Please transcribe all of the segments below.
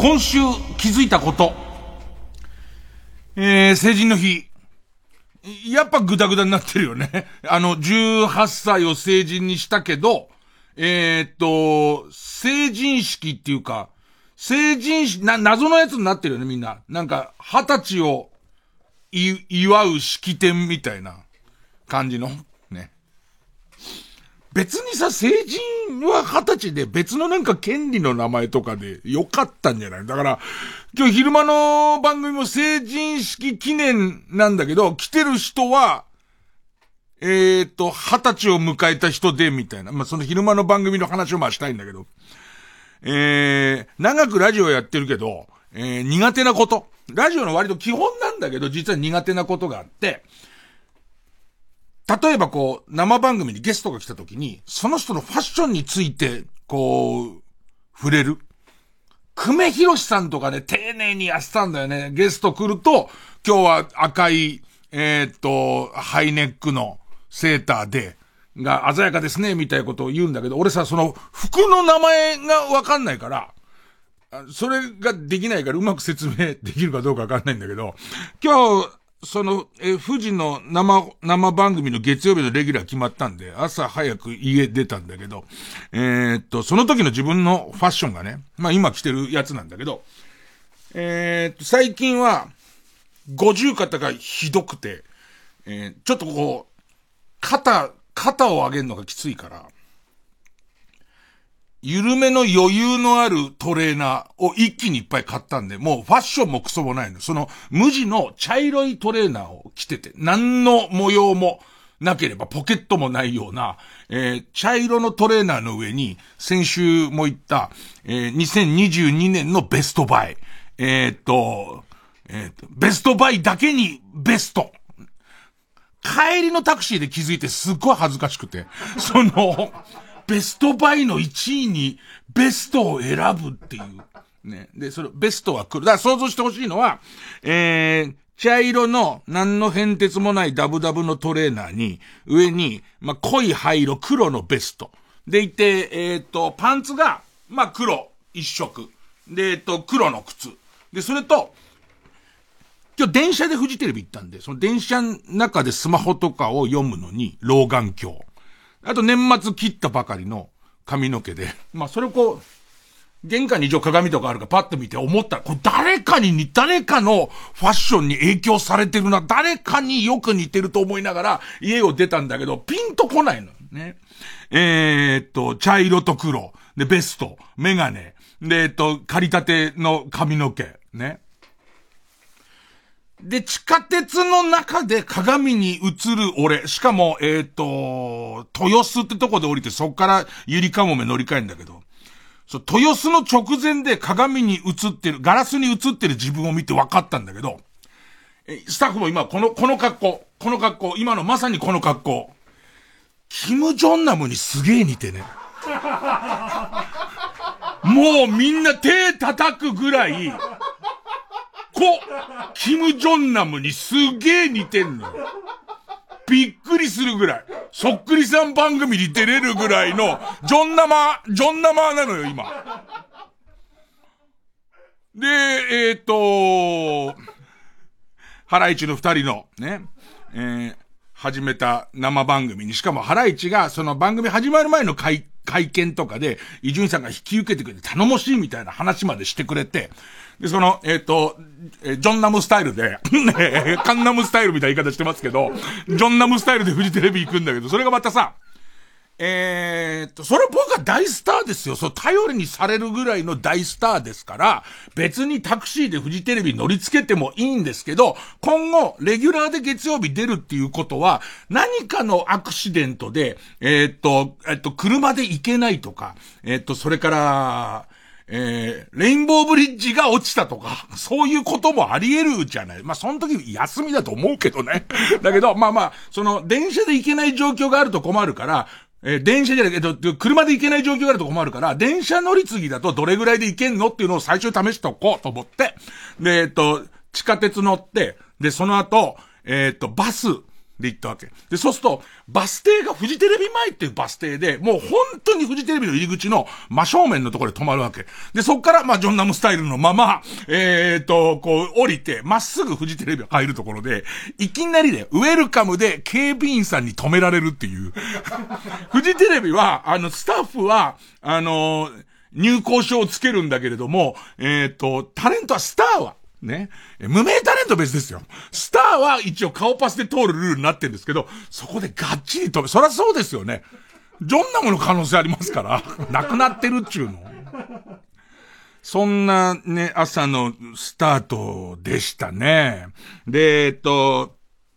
今週気づいたこと。えー、成人の日。やっぱグダグダになってるよね。あの、18歳を成人にしたけど、えー、っと、成人式っていうか、成人式、な、謎のやつになってるよね、みんな。なんか、二十歳を、い、祝う式典みたいな感じの。ね別にさ、成人は二十歳で別のなんか権利の名前とかでよかったんじゃない？だから、今日昼間の番組も成人式記念なんだけど、来てる人は、えっ、と、二十歳を迎えた人で、みたいな。まあ、その昼間の番組の話をまあしたいんだけど、えー、長くラジオやってるけど、えー、苦手なこと。ラジオの割と基本なんだけど、実は苦手なことがあって、例えばこう、生番組にゲストが来た時に、その人のファッションについて、こう、触れる。久米宏さんとかね、丁寧にやってたんだよね。ゲスト来ると、今日は赤い、えー、っと、ハイネックのセーターで、が鮮やかですね、みたいなことを言うんだけど、俺さ、その、服の名前がわかんないから、それができないからうまく説明できるかどうかわかんないんだけど、今日、その、え、富士の生、生番組の月曜日のレギュラー決まったんで、朝早く家出たんだけど、えー、っと、その時の自分のファッションがね、まあ今着てるやつなんだけど、えー、っと、最近は、五十肩がひどくて、えー、ちょっとこう、肩、肩を上げるのがきついから、緩めの余裕のあるトレーナーを一気にいっぱい買ったんで、もうファッションもクソもないの。その無地の茶色いトレーナーを着てて、何の模様もなければポケットもないような、えー、茶色のトレーナーの上に、先週も言った、えー、2022年のベストバイ。えー、っと、えー、っと、ベストバイだけにベスト。帰りのタクシーで気づいてすっごい恥ずかしくて、その、ベストバイの1位にベストを選ぶっていう。ね。で、それ、ベストは来る。だから想像してほしいのは、えー、茶色の何の変哲もないダブダブのトレーナーに、上に、まあ、濃い灰色、黒のベスト。でいて、えっ、ー、と、パンツが、まあ、黒一色。で、えっ、ー、と、黒の靴。で、それと、今日電車でフジテレビ行ったんで、その電車の中でスマホとかを読むのに、老眼鏡。あと年末切ったばかりの髪の毛で、まあそれをこう、玄関に一応鏡とかあるからパッと見て思った。ら、これ誰かに、誰かのファッションに影響されてるな、誰かによく似てると思いながら家を出たんだけど、ピンとこないのね。えー、っと、茶色と黒、で、ベスト、メガネ、で、えっと、借りたての髪の毛、ね。で、地下鉄の中で鏡に映る俺、しかも、えっ、ー、と、豊洲ってとこで降りてそっからゆりかもめ乗り換えんだけど、そう、豊洲の直前で鏡に映ってる、ガラスに映ってる自分を見て分かったんだけど、え、スタッフも今この、この格好、この格好、今のまさにこの格好、キム・ジョンナムにすげえ似てね。もうみんな手叩くぐらい、こ、キム・ジョンナムにすげえ似てんのよ。びっくりするぐらい。そっくりさん番組に出れるぐらいの、ジョンナマ、ジョンナマなのよ、今。で、えっ、ー、と、ハライチの二人の、ね、えー、始めた生番組に、しかもハライチがその番組始まる前の会、会見とかで、伊集院さんが引き受けてくれて頼もしいみたいな話までしてくれて、で、その、えっ、ー、と、ジョンナムスタイルで、カンナムスタイルみたいな言い方してますけど、ジョンナムスタイルでフジテレビ行くんだけど、それがまたさ、えー、っと、それ僕は大スターですよ。そう、頼りにされるぐらいの大スターですから、別にタクシーでフジテレビ乗り付けてもいいんですけど、今後、レギュラーで月曜日出るっていうことは、何かのアクシデントで、えー、っと、えっと、車で行けないとか、えー、っと、それから、えー、レインボーブリッジが落ちたとか、そういうこともあり得るじゃない。まあ、その時休みだと思うけどね。だけど、まあまあ、その、電車で行けない状況があると困るから、えー、電車じゃないけど、車で行けない状況があると困るから、電車乗り継ぎだとどれぐらいで行けんのっていうのを最初試しておこうと思って、で、えっと、地下鉄乗って、で、その後、えっと、バス、で行ったわけ。で、そうすると、バス停がフジテレビ前っていうバス停で、もう本当にフジテレビの入り口の真正面のところで止まるわけ。で、そっから、まあ、ジョンナムスタイルのまま、えー、っと、こう、降りて、まっすぐフジテレビ入るところで、いきなりで、ウェルカムで警備員さんに止められるっていう。フジテレビは、あの、スタッフは、あの入校証をつけるんだけれども、えー、と、タレントはスターは、ね。無名タレント別ですよ。スターは一応顔パスで通るルールになってるんですけど、そこでがっちり止め、そりゃそうですよね。ジョンナムの可能性ありますから、亡くなってるっちゅうの。そんなね、朝のスタートでしたね。で、えっと、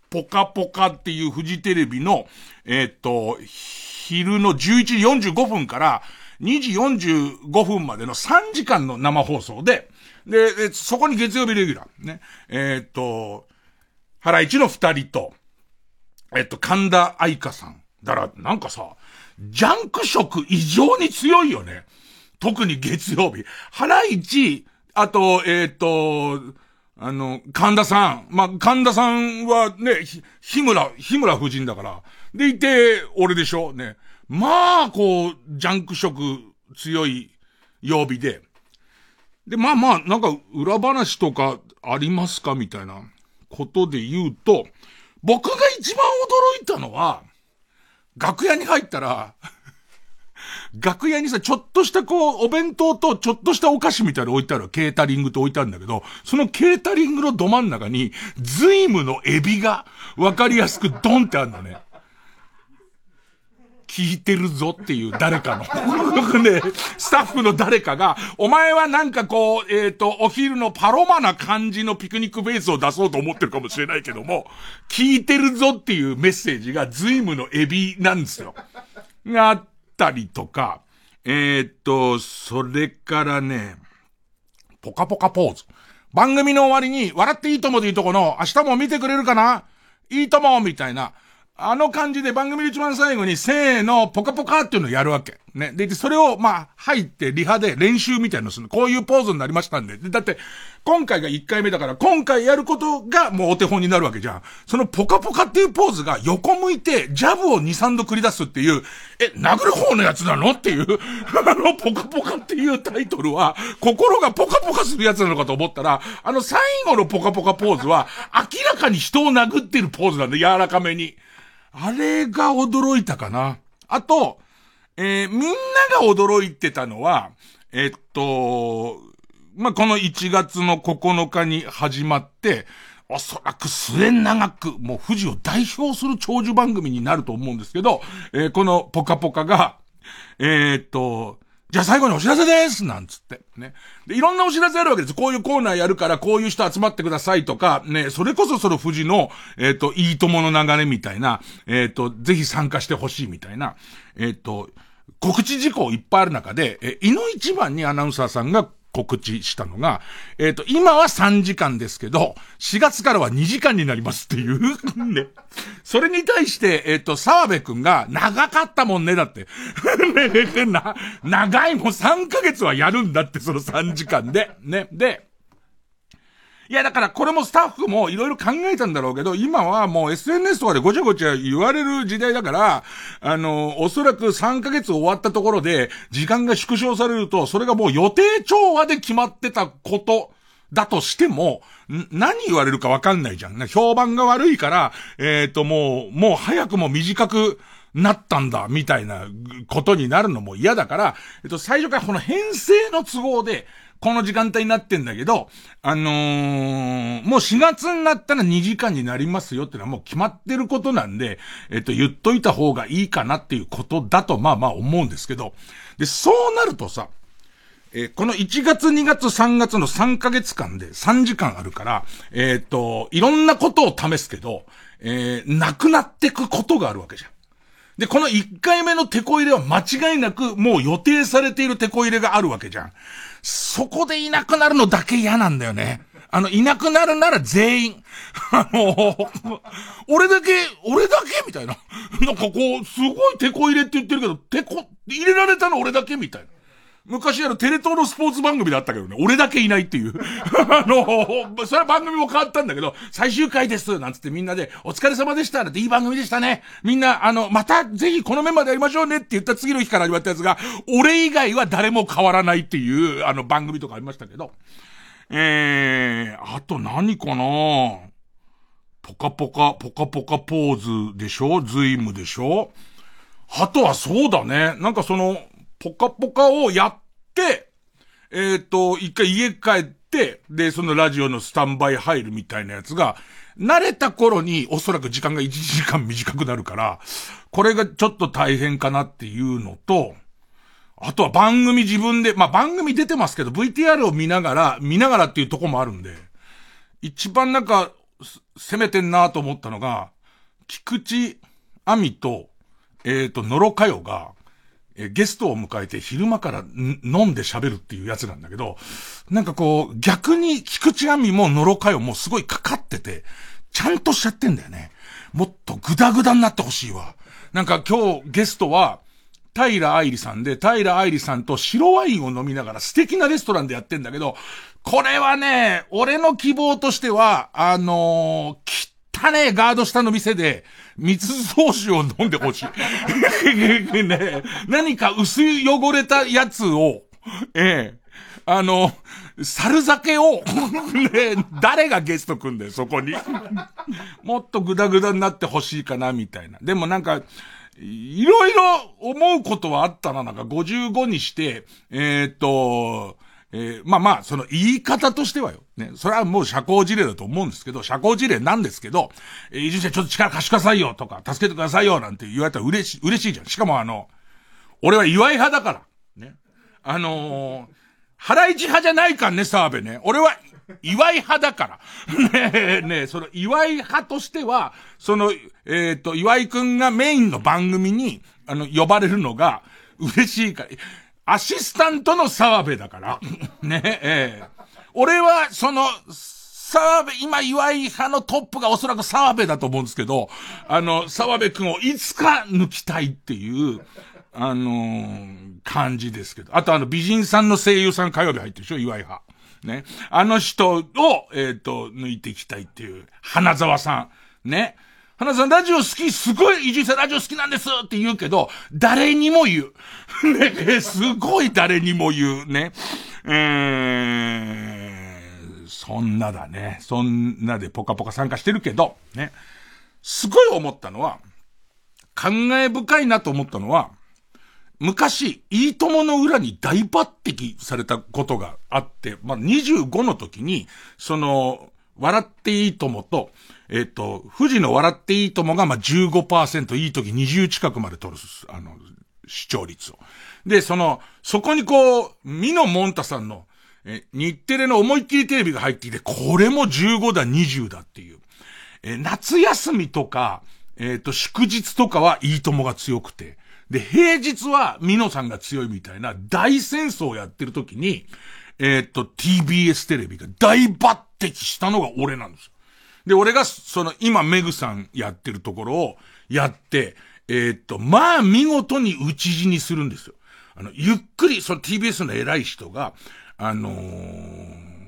ポカポカっていうフジテレビの、えっと、昼の11時45分から2時45分までの3時間の生放送で、で、そこに月曜日レギュラー。ね。えー、っと、原市の二人と、えっと、神田愛花さん。だから、なんかさ、ジャンク色異常に強いよね。特に月曜日。原市、あと、えー、っと、あの、神田さん。まあ、神田さんはね、日村、日村夫人だから。でいて、俺でしょね。まあ、こう、ジャンク色強い曜日で。で、まあまあ、なんか裏話とかありますか？みたいなことで言うと、僕が一番驚いたのは、楽屋に入ったら、楽屋にさ、ちょっとしたこう、お弁当とちょっとしたお菓子みたいなの置いてある、ケータリングと置いてあるんだけど、そのケータリングのど真ん中に、ズイムのエビが、わかりやすくドンってあるんだね。聞いてるぞっていう誰かの。ね、スタッフの誰かが、お前はなんかこう、えっ、ー、と、お昼のパロマな感じのピクニックベースを出そうと思ってるかもしれないけども、聞いてるぞっていうメッセージがズイムのエビなんですよ。があったりとか、えっ、ー、と、それからね、ポカポカポーズ。番組の終わりに、笑っていいともというとこの、明日も見てくれるかな？いいともみたいな、あの感じで番組で一番最後に、せーの、ポカポカっていうのをやるわけ。ね。で、それを、まあ、入ってリハで練習みたいなのするこういうポーズになりましたんで。で、だって、今回が1回目だから、今回やることがもうお手本になるわけじゃん。そのポカポカっていうポーズが横向いて、ジャブを2、3度繰り出すっていう、え、殴る方のやつなのっていう、あの、ポカポカっていうタイトルは、心がポカポカするやつなのかと思ったら、あの最後のポカポカポーズは、明らかに人を殴ってるポーズなんで、柔らかめに。あれが驚いたかな。あと、えー、みんなが驚いてたのは、えっと、まあ、この1月の9日に始まって、おそらく末長く、もう富士を代表する長寿番組になると思うんですけど、えー、このポカポカが、えー、っと、じゃあ最後にお知らせですなんつって。ね。で、いろんなお知らせあるわけです。こういうコーナーやるから、こういう人集まってくださいとか、ね、それこそその富士の、えっ、ー、と、いいともの流れみたいな、えっ、ー、と、ぜひ参加してほしいみたいな、えっ、ー、と、告知事項いっぱいある中で、え、井の一番にアナウンサーさんが告知したのが、えっ、ー、と、今は3時間ですけど、4月からは2時間になりますっていう ね。それに対して、えっ、ー、と、沢部くんが、長かったもんね、だって。な、長いもん3ヶ月はやるんだって、その3時間で。ね。で、いや、だからこれもスタッフもいろいろ考えたんだろうけど、今はもう SNS とかでごちゃごちゃ言われる時代だから、あの、おそらく3ヶ月終わったところで、時間が縮小されると、それがもう予定調和で決まってたことだとしても、何言われるかわかんないじゃん。評判が悪いから、えっ、ー、ともう、もう早くも短く、なったんだ、みたいなことになるのも嫌だから、えっと、最初からこの編成の都合で、この時間帯になってんだけど、あのー、もう4月になったら2時間になりますよってのはもう決まってることなんで、えっと、言っといた方がいいかなっていうことだと、まあまあ思うんですけど、で、そうなるとさ、えー、この1月2月3月の3ヶ月間で3時間あるから、えっ、と、いろんなことを試すけど、えー、なくなってくことがあるわけじゃん。で、この1回目のテこ入れは間違いなくもう予定されているテこ入れがあるわけじゃん。そこでいなくなるのだけ嫌なんだよね。あの、いなくなるなら全員。あの、俺だけ、俺だけみたいな。なんかこう、すごいテこ入れって言ってるけど、テこ、入れられたの俺だけみたいな。昔あのテレ東のスポーツ番組だったけどね、俺だけいないっていう。あの、それは番組も変わったんだけど、最終回ですなんつってみんなで、お疲れ様でしたなんていい番組でしたね。みんな、あの、またぜひこのメンバーでやりましょうねって言った次の日から始まったやつが、俺以外は誰も変わらないっていう、あの番組とかありましたけど。えー、あと何かな？ポカポカ、ポカポカポーズでしょ？ズイムでしょ？あとはそうだね。なんかその、ポカポカをやって、えっ、ー、と、一回家帰って、で、そのラジオのスタンバイ入るみたいなやつが、慣れた頃におそらく時間が1時間短くなるから、これがちょっと大変かなっていうのと、あとは番組自分で、まあ、番組出てますけど、VTR を見ながら、見ながらっていうとこもあるんで、一番なんか、攻めてんなと思ったのが、菊池亜美と、えっ、ー、と、野呂佳代が、えゲストを迎えて昼間から飲んで喋るっていうやつなんだけど、なんかこう、逆に菊池亜美も野呂佳代もすごいかかってて、ちゃんとしちゃってんだよね。もっとグダグダになってほしいわ。なんか今日ゲストは、平愛理さんで、平愛理さんと白ワインを飲みながら素敵なレストランでやってんだけど、これはね、俺の希望としては、あのー、汚ねガード下の店で、密造酒を飲んでほしい。ね、何か薄い汚れたやつを、ええ、あの、猿酒を、ね、誰がゲスト組んだよ、そこに。もっとグダグダになってほしいかな、みたいな。でもなんか、いろいろ思うことはあったな、なんか55にして、えー、っと、えー、まあまあ、その言い方としてはよ。ね。それはもう社交辞令だと思うんですけど、社交辞令なんですけど、えー、移住者ちょっと力貸してくださいよとか、助けてくださいよなんて言われたら嬉しい、嬉しいじゃん。しかもあの、俺は祝い派だから。ね。あのー、払い地派じゃないかんね、澤部ね。俺は祝い派だから。ねえ、ねえ、その祝い派としては、その、えっ、ー、と、岩井くんがメインの番組に、あの、呼ばれるのが嬉しいから、アシスタントの澤部だから。ねえ、えー、俺は、その、澤部、今、岩井派のトップがおそらく澤部だと思うんですけど、あの、澤部くんをいつか抜きたいっていう、あのー、感じですけど。あとあの、美人さんの声優さん火曜日入ってるでしょ？岩井派。ね。あの人を、えっ、ー、と、抜いていきたいっていう、花沢さん。ね。花さん、ラジオ好き、すごい、伊集院さんラジオ好きなんですって言うけど、誰にも言う。ね、すごい誰にも言う。ね。えー、そんなだね。そんなでポカポカ参加してるけど、ね。すごい思ったのは、感慨深いなと思ったのは、昔、いいともの裏に大抜擢されたことがあって、まあ、25の時に、その、笑っていいともと、えっ、と、富士の笑っていいともが、まあ、15%、いい時20近くまで取る、あの、視聴率を。で、その、そこにこう、ミノモンタさんの、え、日テレの思いっきりテレビが入っていて、これも15だ、20だっていう。え、夏休みとか、えっ、と、祝日とかはいいともが強くて、で、平日はミノさんが強いみたいな大戦争をやってる時に、えー、っと、TBS テレビが大抜擢したのが俺なんですよ。で、俺が、その、今、メグさんやってるところをやって、えー、っと、まあ、見事に討ち死にするんですよ。あの、ゆっくり、その TBS の偉い人が、あのー、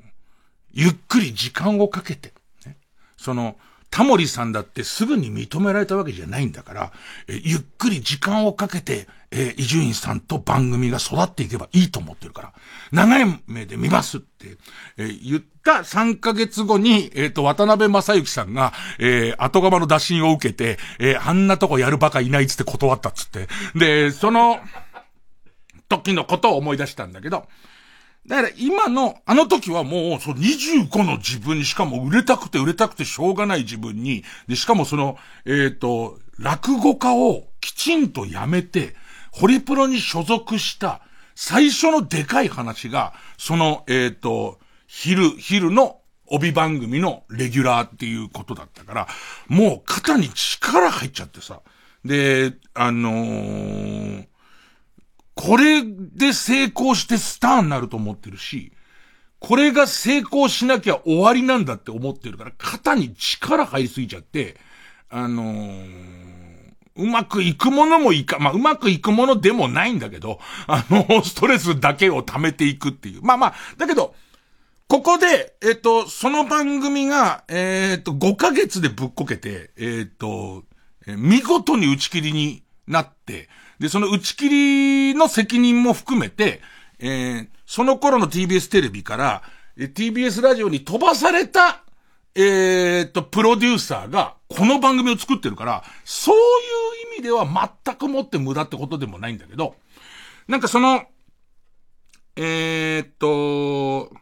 ゆっくり時間をかけて、ね、その、タモリさんだってすぐに認められたわけじゃないんだから、えゆっくり時間をかけて、え伊集院さんと番組が育っていけばいいと思ってるから、長い目で見ますって、え言った3ヶ月後に、えっ、ー、と、渡辺正幸さんが、えー、後釜の打診を受けて、えー、あんなとこやるバカいないっつって断ったっつって。で、その、時のことを思い出したんだけど、だから今の、あの時はもう、その25の自分に、しかも売れたくて売れたくてしょうがない自分に、で、しかもその、えっ、ー、と、落語家をきちんとやめて、ホリプロに所属した最初のでかい話が、その、えっ、ー、と、昼、昼の帯番組のレギュラーっていうことだったから、もう肩に力入っちゃってさ、で、あのー、これで成功してスターになると思ってるし、これが成功しなきゃ終わりなんだって思ってるから、肩に力入りすぎちゃって、あのー、うまくいくものもいか、まあ、うまくいくものでもないんだけど、あの、ストレスだけを溜めていくっていう。まあまあ、だけど、ここで、えっと、その番組が、えっと、5ヶ月でぶっこけて、えっと、見事に打ち切りになって、で、その打ち切りの責任も含めて、えー、その頃の TBS テレビから、TBS ラジオに飛ばされた、えー、っと、プロデューサーが、この番組を作ってるから、そういう意味では全くもって無駄ってことでもないんだけど、なんかその、えー、っと、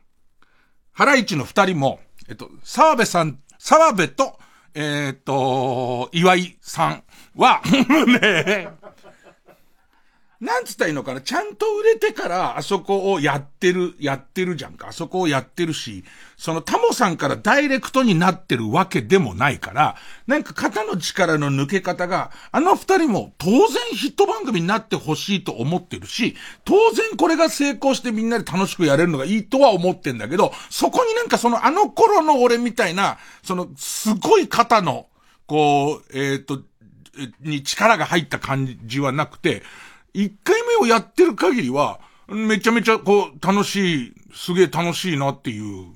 ハライチの二人も、えっと、沢部さん、沢部と、えー、っと、岩井さんは、ねなんつったらいいのかな？ちゃんと売れてからあそこをやってる、やってるじゃんか。あそこをやってるし、そのタモさんからダイレクトになってるわけでもないから、なんか肩の力の抜け方が、あの二人も当然ヒット番組になってほしいと思ってるし、当然これが成功してみんなで楽しくやれるのがいいとは思ってんだけど、そこになんかそのあの頃の俺みたいな、そのすごい肩の、こう、えっ、ー、と、に力が入った感じはなくて、一回目をやってる限りは、めちゃめちゃこう、楽しい、すげえ楽しいなっていう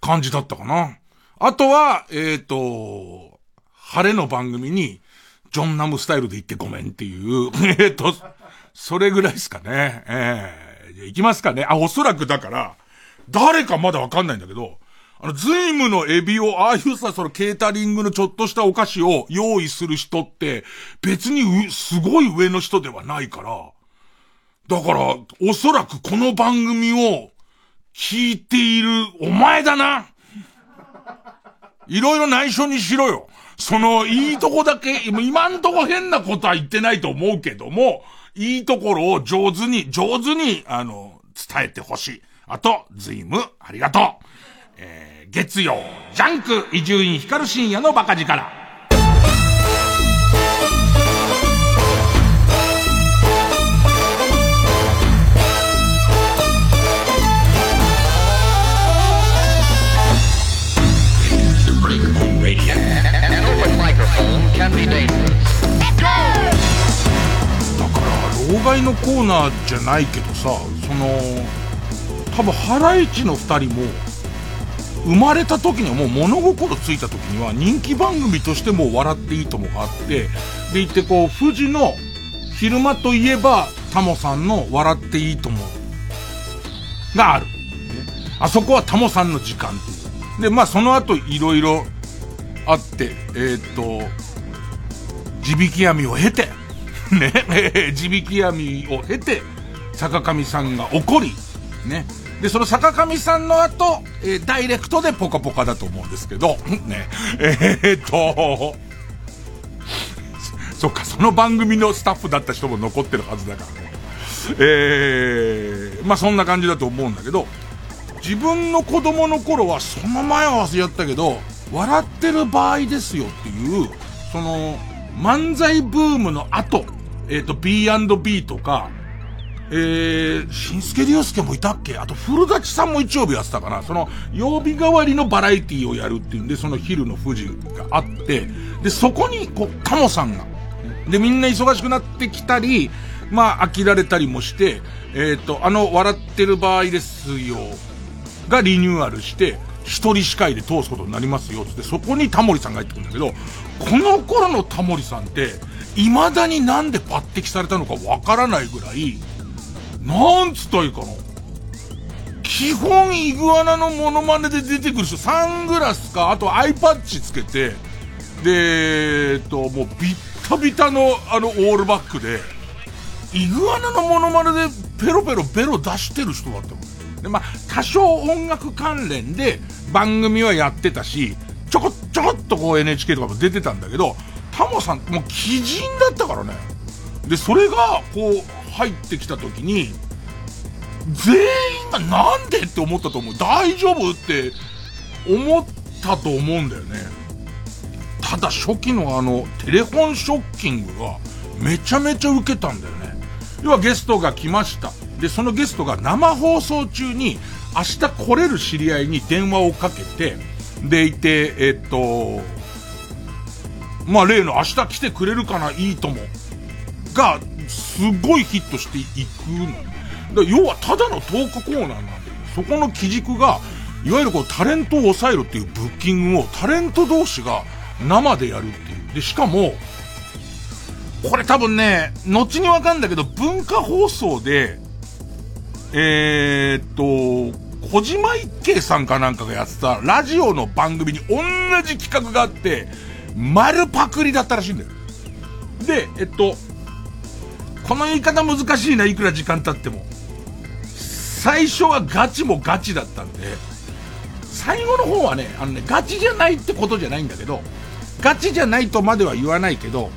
感じだったかな。あとは、えっ、ー、と、晴れの番組に、ジョンナムスタイルで行ってごめんっていう、えっと、それぐらいですかね。ええー、行きますかね。あ、おそらくだから、誰かまだわかんないんだけど、あの、ズイムのエビを、ああいうさ、そのケータリングのちょっとしたお菓子を用意する人って、別にすごい上の人ではないから、だから、おそらくこの番組を聞いているお前だな。いろいろ内緒にしろよ。その、いいとこだけ、今んとこ変なことは言ってないと思うけども、いいところを上手に、上手に、あの、伝えてほしい。あと、ズイム、ありがとう。えー、月曜、ジャンク、伊集院光深夜のバカ力。だから、老害のコーナーじゃないけどさ、その、多分、ハライチの二人も、生まれた時にはもう物心ついた時には人気番組としても笑っていいともがあって、でいてこう、富士の昼間といえばタモさんの笑っていいともがある。あそこはタモさんの時間。で、まあその後いろいろあって、えー、っと、地引き網を経て、ね、地引き網を経て、坂上さんが怒り、ね、で、その坂上さんの後、えー、ダイレクトでポカポカだと思うんですけど、ね、えー、っと、そっか、その番組のスタッフだった人も残ってるはずだからね。えー、まあそんな感じだと思うんだけど、自分の子供の頃はその前合わせやったけど、笑ってる場合ですよっていう、その、漫才ブームの後、えっ、ー、と、B&B とか、えー、新助竜介もいたっけ？あと、古舘さんも日曜日やってたかな。その、曜日代わりのバラエティをやるっていうんで、その昼の富士があって、で、そこに、こう、タモさんが、で、みんな忙しくなってきたり、まあ、飽きられたりもして、えっ、ー、と、あの、笑ってる場合ですよ、がリニューアルして、一人司会で通すことになりますよ、つって、そこにタモリさんが入ってくるんだけど、この頃のタモリさんって、未だになんで抜擢されたのかわからないぐらい、なんつったらいいかな。基本イグアナのモノマネで出てくる人、サングラスか、あとアイパッチつけて、で、えっと、もうビッタビタのあのオールバックで、イグアナのモノマネでペロペロベロ出してる人だったもん。で、まあ、多少音楽関連で番組はやってたし、ちょこちょこっとこう NHK とかも出てたんだけど、タモさん、もう鬼人だったからね。で、それが、こう、入ってきた時に、全員がなんでって思ったと思う。大丈夫って思ったと思うんだよね。ただ初期のあの、テレフォンショッキングが、めちゃめちゃ受けたんだよね。要はゲストが来ました。で、そのゲストが生放送中に、明日来れる知り合いに電話をかけて、でいて、えっと、まあ例の明日来てくれるかないいとも、が、すごいヒットしていくの。要はただのトークコーナーなんだよ。そこの基軸が、いわゆるこうタレントを抑えるっていうブッキングをタレント同士が生でやるっていう。で、しかも、これ多分ね、後にわかんだけど、文化放送で、えー、っと、小島一慶さんかなんかがやってたラジオの番組に同じ企画があって、丸パクリだったらしいんだよ。で、えっと、この言い方難しいな、いくら時間経っても。最初はガチもガチだったんで、最後の方はね、あのね、ガチじゃないってことじゃないんだけど、ガチじゃないとまでは言わないけど、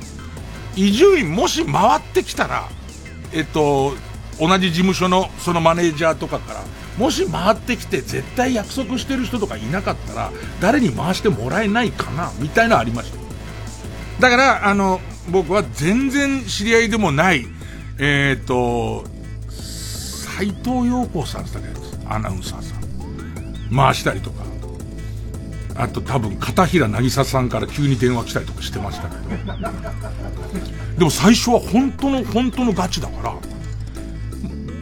伊集院もし回ってきたら、えっと、同じ事務所のそのマネージャーとかから、もし回ってきて絶対約束してる人とかいなかったら、誰に回してもらえないかな、みたいなのありました。だから、あの、僕は全然知り合いでもない、えっ、ー、と、斎藤陽子さんって言ったっけアナウンサーさん。回したりとか。あと多分片平渚さんから急に電話来たりとかしてましたけど。でも最初は本当の本当のガチだから、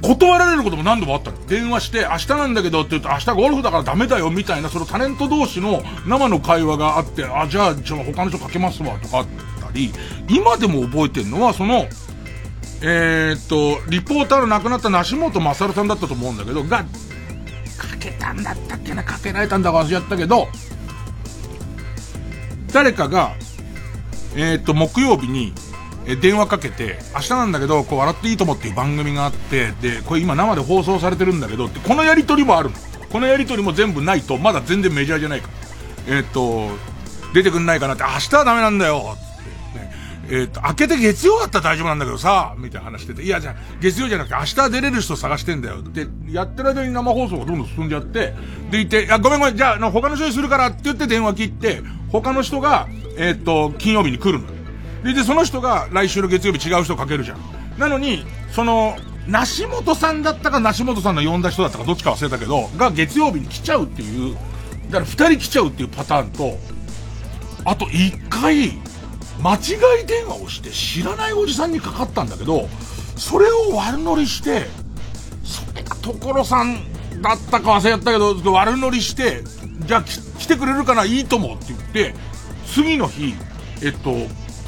断られることも何度もあったの。電話して、明日なんだけどって言うと、明日ゴルフだからダメだよみたいな、そのタレント同士の生の会話があって、あ、じゃあ、ちょ、他の人かけますわ、とかあったり、今でも覚えてるのは、その、えー、っと、リポーターの亡くなった梨本勝さんだったと思うんだけど、が、かけたんだったっけな、かけられたんだか忘れちゃったけど、誰かが、えー、っと、木曜日に、え電話かけて、明日なんだけど、こう、笑っていいともっていう番組があって、で、これ今生で放送されてるんだけど、ってこのやりとりもあるの。このやりとりも全部ないと、まだ全然メジャーじゃないから。えー、っと、出てくんないかなって、明日はダメなんだよえっ、と、明けて月曜だったら大丈夫なんだけどさ、みたいな話してて、いや、じゃ月曜じゃなくて明日出れる人探してんだよ。で、やってる間に生放送がどんどん進んじゃって、でいて、いや、ごめんごめん、じゃあ、の他の人にするからって言って電話切って、他の人が、えっ、と、金曜日に来るの。で、で、その人が来週の月曜日違う人かけるじゃん。なのに、その、梨本さんだったか梨本さんの呼んだ人だったかどっちか忘れたけど、が月曜日に来ちゃうっていう、だから二人来ちゃうっていうパターンと、あと一回、間違い電話をして知らないおじさんにかかったんだけど、それを悪乗りして、それが所さんだったか忘れちゃったけど、悪乗りして、じゃあ来てくれるかないいともって言って、次の日、えっと、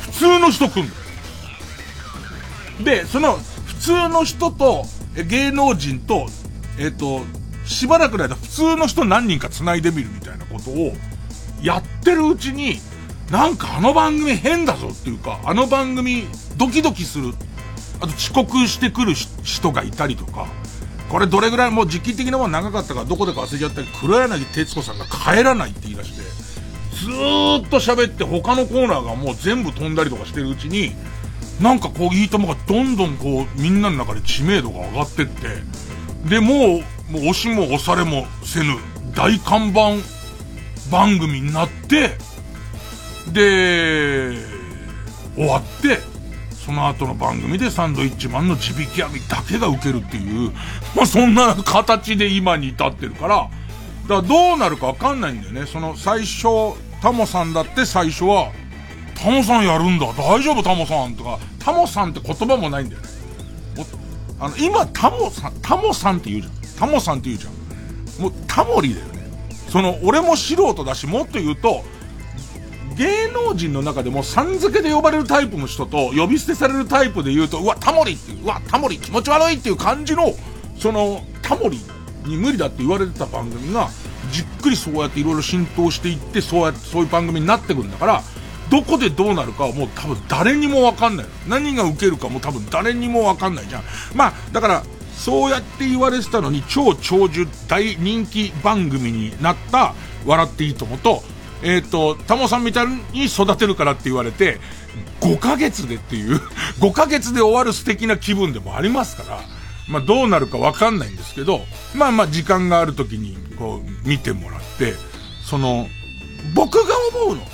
普通の人来んの。で、その、普通の人と、芸能人と、えっと、しばらくの間普通の人何人か繋いでみるみたいなことを、やってるうちに、なんかあの番組変だぞっていうか、あの番組ドキドキする。あと遅刻してくる人がいたりとか、これどれぐらいもう時期的なもの長かったかどこでか忘れちゃったけど、黒柳徹子さんが帰らないって言い出して、ずーっと喋って他のコーナーがもう全部飛んだりとかしてるうちに、なんかこう、いいともがどんどんこう、みんなの中で知名度が上がってって、で、もう、もう押しも押されもせぬ大看板番組になって、で、終わって、その後の番組でサンドイッチマンの地引き網だけが受けるっていう、まあそんな形で今に至ってるから、だからどうなるかわかんないんだよね。その最初、タモさんだって最初は、タモさんやるんだ、大丈夫タモさんとか、タモさんって言葉もないんだよね。あの、今タモさん、タモさんって言うじゃん。タモさんって言うじゃん。もうタモリだよね。その、俺も素人だし、もっと言うと、芸能人の中でもさん付けで呼ばれるタイプの人と呼び捨てされるタイプで言うと、うわ、タモリっていう、うわ、タモリ気持ち悪いっていう感じの、その、タモリに無理だって言われてた番組が、じっくりそうやっていろいろ浸透していって、そうやって、そういう番組になってくるんだから、どこでどうなるかはもう多分誰にもわかんない。何が受けるかも多分誰にもわかんないじゃん。まあ、だから、そうやって言われてたのに超長寿大人気番組になった笑っていいともと、えっ、ー、と、タモさんみたいに育てるからって言われて、5ヶ月でっていう 5ヶ月で終わる素敵な気分でもありますから、まあどうなるかわかんないんですけど、まあまあ時間がある時にこう見てもらって、その、僕が思うのね、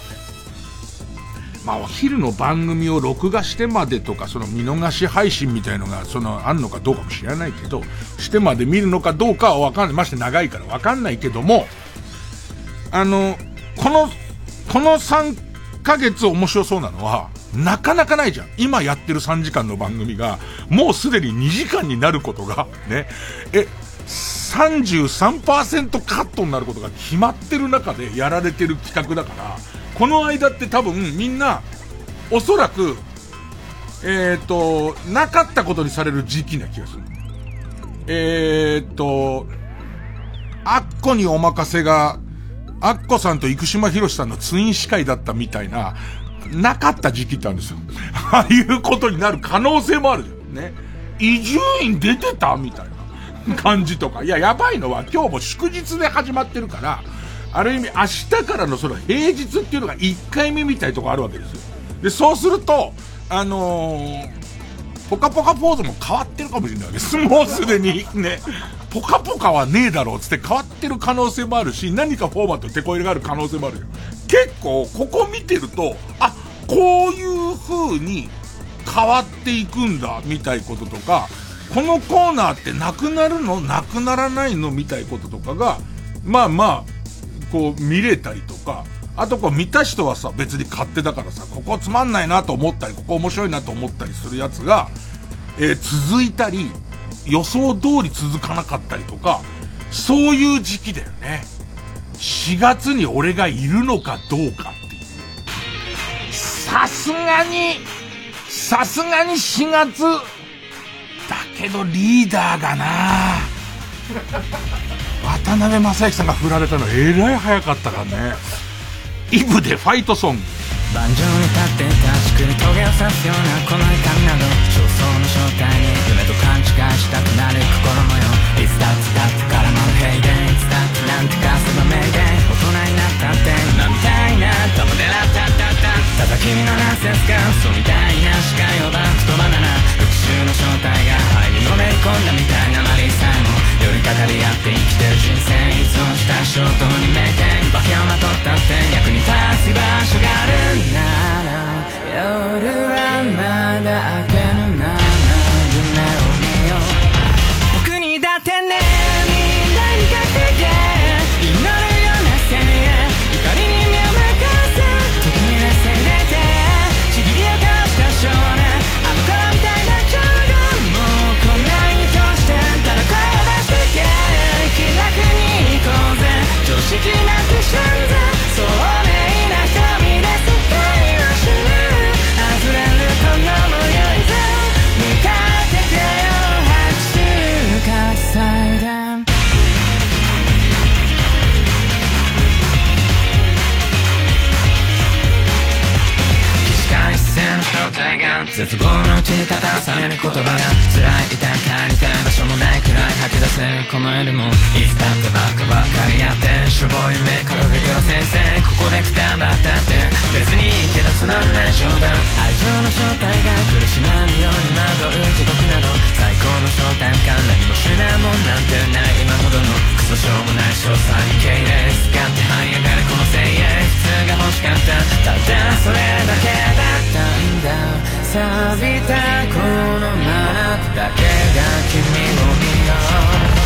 まあお昼の番組を録画してまでとか、その見逃し配信みたいのが、その、あんのかどうかも知らないけど、してまで見るのかどうかはわかんない。まして長いからわかんないけども、あの、この、この3ヶ月面白そうなのは、なかなかないじゃん。今やってる3時間の番組が、もうすでに2時間になることが、ね。え、33%カットになることが決まってる中でやられてる企画だから、この間って多分みんな、おそらく、えっ、ー、と、なかったことにされる時期な気がする。えっ、ー、と、アッコにお任せが、アッコさんと生島博さんのツイン司会だったみたいな、なかった時期ってあるんですよ。ああいうことになる可能性もあるじゃん。ね。伊集院出てたみたいな 感じとか。いや、やばいのは今日も祝日で始まってるから、ある意味明日からのその平日っていうのが1回目みたいなとこあるわけですよ。で、そうすると、あのー、ポカポカポーズも変わってるかもしれないです。もうすでにね、ポカポカはねえだろうつって変わってる可能性もあるし、何かフォーマット手こ入れがある可能性もあるよ。結構、ここ見てると、あ、こういう風に変わっていくんだ、みたいこととか、このコーナーってなくなるの？なくならないの？みたいこととかが、まあまあ、こう見れたりとか、あとこう見た人はさ、別に勝手だからさ、ここつまんないなと思ったり、ここ面白いなと思ったりするやつが、えー、続いたり、予想通り続かなかったりとか、そういう時期だよね。4月に俺がいるのかどうかっていう。さすがに、さすがに4月、だけどリーダーがな渡辺正行さんが振られたのえらい早かったからね。イブでファイトソング。盤上に立って確かに棘を刺すようなこの痛みなど焦燥の正体に夢と勘違いしたくなる心模様いつだってだってからの平原いつだってなんてかすば名言。大人になったって今みたいな友でらったったったただ君のナンセンスが嘘みたいな視界をバックとバナナ。復讐の正体が肺にのめり込んだみたいなマリーさえも寄りかかり合って生きてる人生依存した衝動に名店化けをまとったって役に立つ場所があるなら夜はまだ明け望のうちに立たされる言葉が辛い痛い帰りたい場所もないくらい吐き出せるこの夜もいつだってばっかばかりやってしょぼい目から出る先生ここでくたばったって別にいけどつまんない冗談愛情の正体が苦しまぬように惑う地獄など最高の正体感何もしないもんなんてない今ほどのクソしょうもない詳細に敬礼使って這い上がるこの声援普通が欲しかったただそれだけだったんだ錆びたこのマークだけが君を見よう。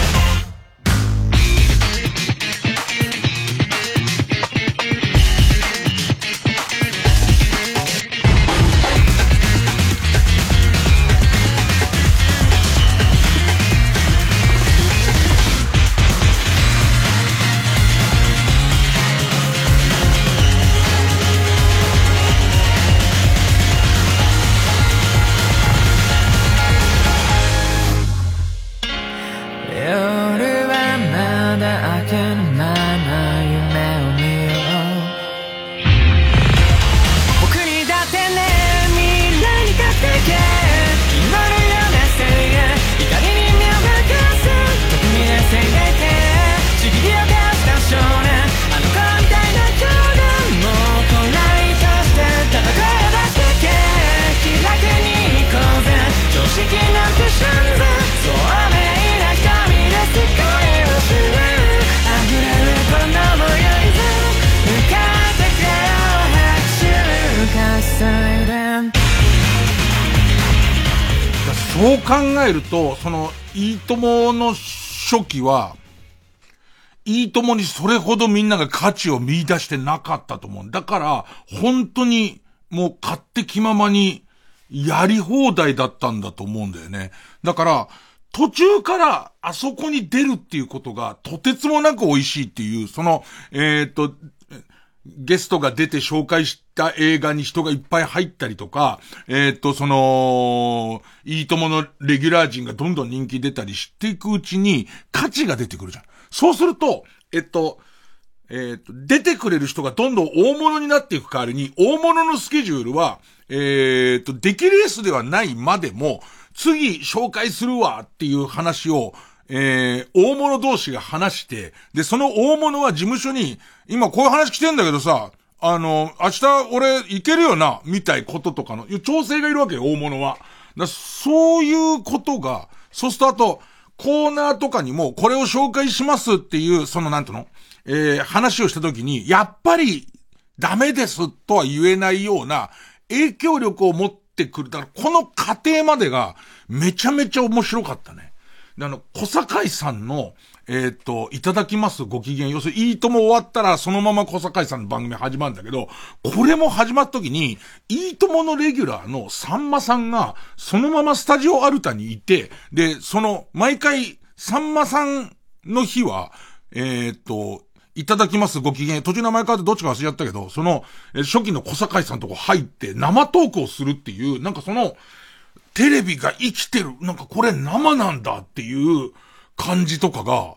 えると、その、いいともの初期は、いいともにそれほどみんなが価値を見出してなかったと思う。だから、本当に、もう勝手気ままに、やり放題だったんだと思うんだよね。だから、途中からあそこに出るっていうことがとてつもなく美味しいっていう、その、えっ、ー、と、ゲストが出て紹介した映画に人がいっぱい入ったりとか、えっ、ー、と、その、いいとものレギュラー陣がどんどん人気出たりしていくうちに価値が出てくるじゃん。そうすると、えっと、えっ、と、出てくれる人がどんどん大物になっていく代わりに、大物のスケジュールは、えっ、ー、と、出来レースではないまでも、次紹介するわっていう話を、えー、大物同士が話して、で、その大物は事務所に、今こういう話来てんだけどさ、あの、明日俺行けるよな、みたいこととかの、調整がいるわけよ、大物は。だそういうことが、そうするとあと、コーナーとかにもこれを紹介しますっていう、そのなんとの、えー、話をしたときに、やっぱりダメですとは言えないような影響力を持ってくる。だからこの過程までがめちゃめちゃ面白かったね。あの、小坂井さんの、えっ、ー、と、いただきますご機嫌。要するに、いいとも終わったら、そのまま小坂井さんの番組始まるんだけど、これも始まった時に、いいとものレギュラーのさんまさんが、そのままスタジオアルタにいて、で、その、毎回、さんまさんの日は、えっ、ー、と、いただきますご機嫌。途中名前変わってどっちか忘れちゃったけど、その、初期の小坂井さんとこ入って生トークをするっていう、なんかその、テレビが生きてる、なんかこれ生なんだっていう感じとかが、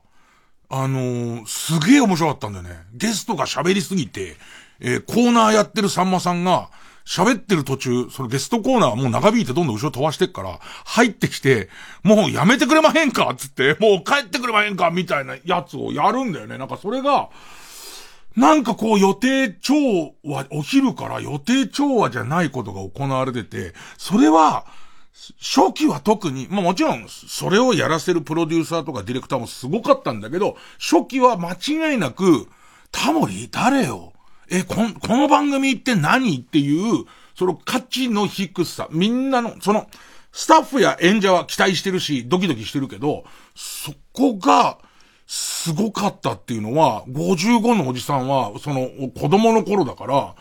あのー、すげえ面白かったんだよね。ゲストが喋りすぎて、えー、コーナーやってるさんまさんが、喋ってる途中、そのゲストコーナーはもう長引いてどんどん後ろ飛ばしてっから、入ってきて、もうやめてくれまへんかつって、もう帰ってくれまへんかみたいなやつをやるんだよね。なんかそれが、なんかこう予定調和、お昼から予定調和じゃないことが行われてて、それは、初期は特に、まあもちろん、それをやらせるプロデューサーとかディレクターもすごかったんだけど、初期は間違いなく、タモリ誰よ？え、こ、この番組って何？っていう、その価値の低さ、みんなの、その、スタッフや演者は期待してるし、ドキドキしてるけど、そこが、すごかったっていうのは、55のおじさんは、その、子供の頃だから、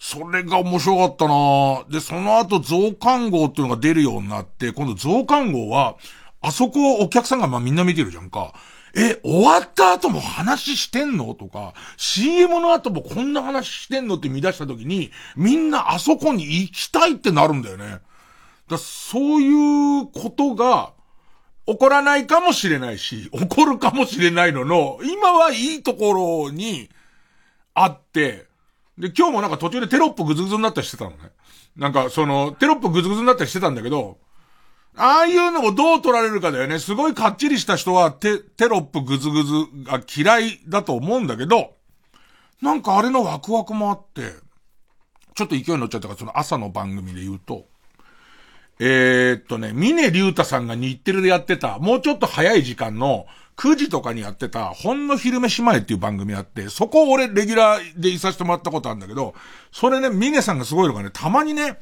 それが面白かったなで、その後増刊号っていうのが出るようになって、今度増刊号は、あそこお客さんがまあみんな見てるじゃんか。え、終わった後も話してんの？とか、CM の後もこんな話してんのって見出した時に、みんなあそこに行きたいってなるんだよね。だそういうことが、起こらないかもしれないし、起こるかもしれないのの、今はいいところにあって、で、今日もなんか途中でテロップグズグズになったりしてたのね。なんか、その、テロップグズグズになったりしてたんだけど、ああいうのをどう取られるかだよね。すごいかっちりした人はテ、テロップグズグズが嫌いだと思うんだけど、なんかあれのワクワクもあって、ちょっと勢いに乗っちゃったから、その朝の番組で言うと、えー、っとね、峰竜太さんが日テレでやってた、もうちょっと早い時間の、9時とかにやってた、ほんの昼飯前っていう番組あって、そこを俺レギュラーでいさせてもらったことあるんだけど、それね、ミネさんがすごいのがね、たまにね、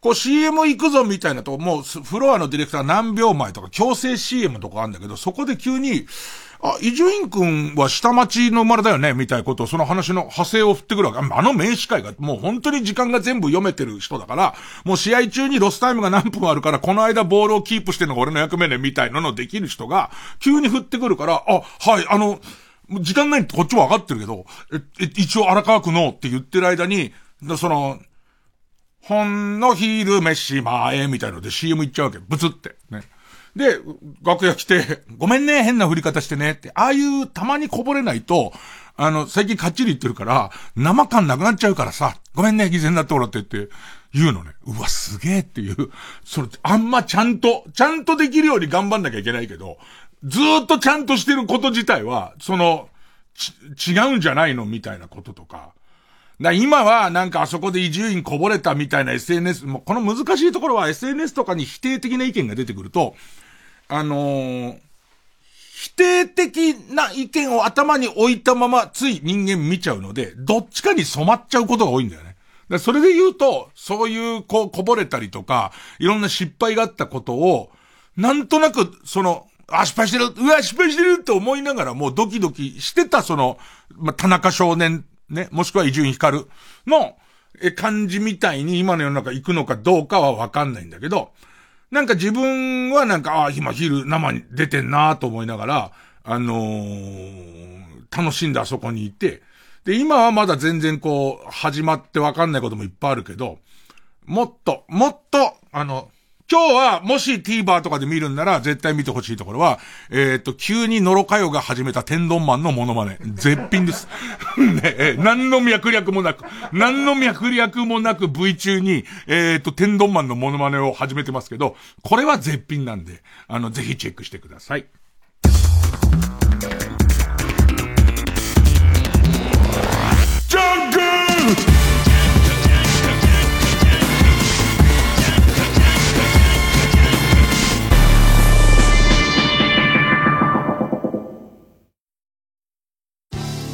こう CM 行くぞみたいなと、もうフロアのディレクター何秒前とか強制 CM とかあるんだけど、そこで急に、あ、伊集院くんは下町の生まれだよねみたいなことを、その話の派生を振ってくるわけ。あの名司会が、もう本当に時間が全部読めてる人だから、もう試合中にロスタイムが何分あるから、この間ボールをキープしてるのが俺の役目ね、みたいなのできる人が、急に振ってくるから、あ、はい、あの、時間ないってこっちも分かってるけど、え、え一応荒川区のって言ってる間に、その、ほんの昼飯前みたいので CM 行っちゃうわけ。ブツって。ね。で、楽屋来て、ごめんね、変な振り方してねって、ああいうたまにこぼれないと、あの、最近かっちり言ってるから、生感なくなっちゃうからさ、ごめんね、犠牲になってもらってって言うのね。うわ、すげえっていう。それ、あんまちゃんと、ちゃんとできるように頑張んなきゃいけないけど、ずっとちゃんとしてること自体は、その、ち違うんじゃないの？みたいなこととか。だ今はなんかあそこで移住院こぼれたみたいな SNS、もうこの難しいところは SNS とかに否定的な意見が出てくると、あのー、否定的な意見を頭に置いたままつい人間見ちゃうので、どっちかに染まっちゃうことが多いんだよね。だそれで言うと、そういう、こう、こぼれたりとか、いろんな失敗があったことを、なんとなく、その、あ、失敗してるうわ、失敗してるって思いながらもうドキドキしてた、その、まあ、田中少年、ね、もしくは伊集院光の、え、感じみたいに今の世の中行くのかどうかはわかんないんだけど、なんか自分はなんか、ああ、今昼生に出てんなと思いながら、あのー、楽しんであそこにいて、で、今はまだ全然こう、始まってわかんないこともいっぱいあるけど、もっと、もっと、あの、今日は、もし TVer とかで見るんなら、絶対見てほしいところは、えっ、と、急にノロカヨが始めた天丼マンのモノマネ。絶品です。ねえ、何の脈略もなく、何の脈略もなく V 中に、えっ、と、天丼マンのモノマネを始めてますけど、これは絶品なんで、あの、ぜひチェックしてください。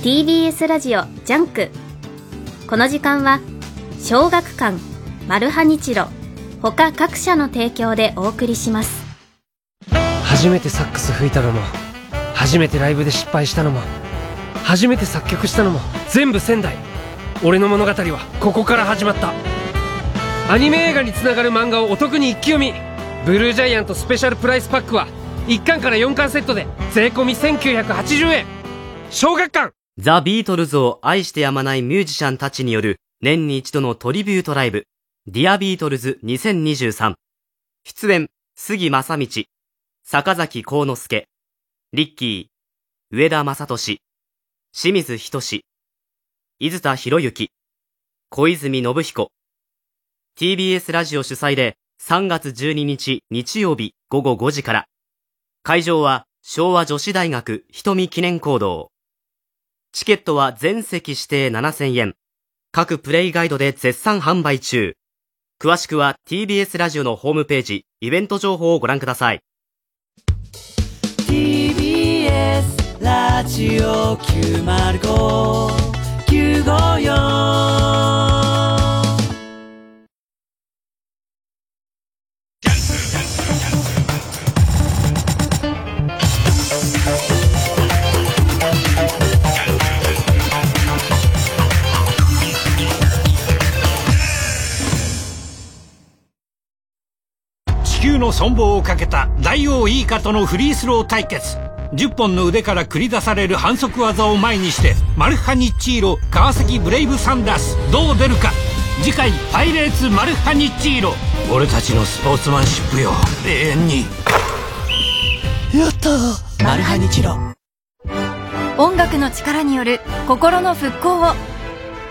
TBS ラジオ JUNK。この時間は小学館マルハニチロ他各社の提供でお送りします。初めてサックス吹いたのも初めてライブで失敗したのも初めて作曲したのも全部仙台。俺の物語はここから始まった。アニメ映画につながる漫画をお得に一気読み。 BLUE GIANT special price pack は1巻から4巻セットで税込1980円。小学館ザ・ビートルズを愛してやまないミュージシャンたちによる年に一度のトリビュートライブ、 Dear Beatles 2023。出演、杉真理、坂崎幸之助、リッキー、上田雅利、清水仁、伊豆田洋之、小泉信彦。TBS ラジオ主催で3月12日日曜日午後5時から。会場は昭和女子大学瞳記念講堂。チケットは全席指定7000円。各プレイガイドで絶賛販売中。詳しくは TBS ラジオのホームページ、イベント情報をご覧ください。TBS ラジオ905 954球の存亡をかけた大王イーカとのフリースロー対決。10本の腕から繰り出される反則技を前にしてマルハニッチーロ川崎ブレイブサンダース。どう出るか。次回「パイレーツマルハニッチーロ」俺たちのスポーツマンシップよ。永遠に。やったマルハニチロ。音楽の力による心の復興を。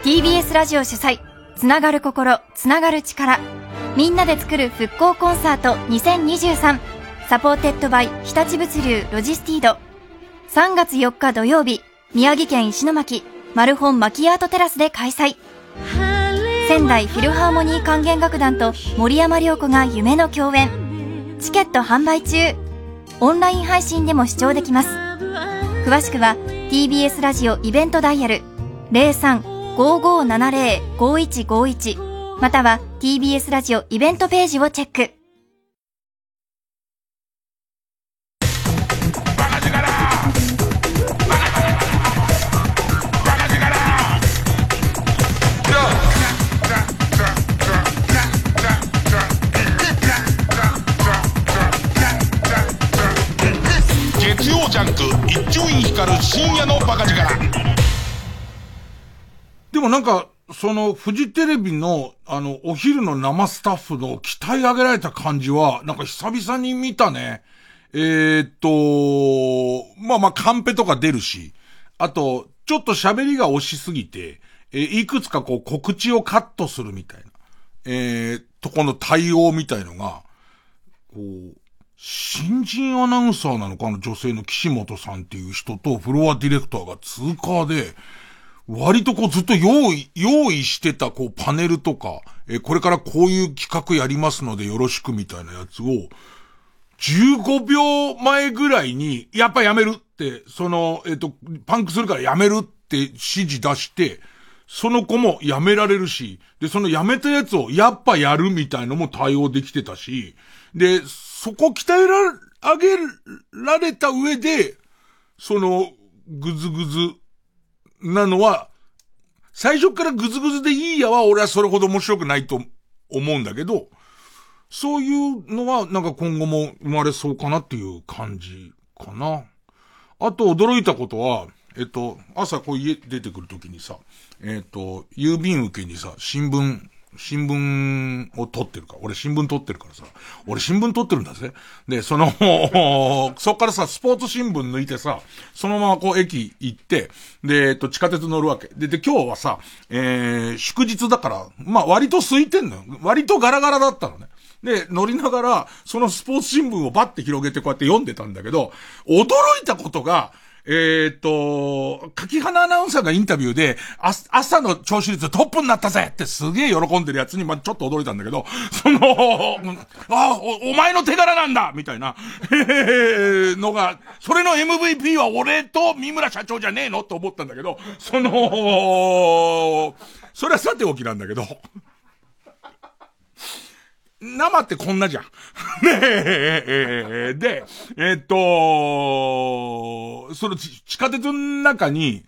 TBS ラジオ主催。つながる心つながる力みんなで作る復興コンサート2023 Supported by 日立物流ロジスティード。3月4日土曜日宮城県石巻マルホンマキアートテラスで開催。仙台フィルハーモニー管弦楽団と森山良子が夢の共演。チケット販売中。オンライン配信でも視聴できます。詳しくは TBS ラジオイベントダイヤル03-5570-5151または TBS ラジオイベントページをチェック。月曜ジャンク一丁院光る深夜のバカ力でもなんかその、フジテレビの、あの、お昼の生スタッフの鍛え上げられた感じは、なんか久々に見たね。えー、っと、まあまあ、カンペとか出るし、あと、ちょっと喋りが押しすぎて、えー、いくつかこう告知をカットするみたいな、えー、とこの対応みたいのが、こう、新人アナウンサーなのかな女性の岸本さんっていう人とフロアディレクターが通過で、割とこうずっと用意、用意してたこうパネルとか、えこれからこういう企画やりますのでよろしくみたいなやつを、15秒前ぐらいに、やっぱやめるって、その、えっ、と、パンクするからやめるって指示出して、その子も辞められるし、で、その辞めたやつをやっぱやるみたいのも対応できてたし、で、そこ鍛えら、上げられた上で、その、ぐずぐずなのは、最初からぐずぐずでいいやは俺はそれほど面白くないと思うんだけど、そういうのはなんか今後も生まれそうかなっていう感じかな。あと驚いたことは、えっと、朝こう家出てくるときにさ、えっと、郵便受けにさ、新聞、新聞を取ってるか。俺新聞取ってるからさ。俺新聞取ってるんだぜ。で、その、そっからさ、スポーツ新聞抜いてさ、そのままこう駅行って、で、えっと、地下鉄乗るわけ。で、で、今日はさ、えー、祝日だから、まあ割と空いてんのよ。割とガラガラだったのね。で、乗りながら、そのスポーツ新聞をバッて広げてこうやって読んでたんだけど、驚いたことが、えっ、と、柿花アナウンサーがインタビューで、朝の聴取率トップになったぜってすげえ喜んでるやつに、まあ、ちょっと驚いたんだけど、その、あお、お前の手柄なんだみたいな、え のが、それの MVP は俺と三村社長じゃねえのと思ったんだけど、その、それはさておきなんだけど、生ってこんなじゃん。ねえ、で、えっと、その地下鉄の中に、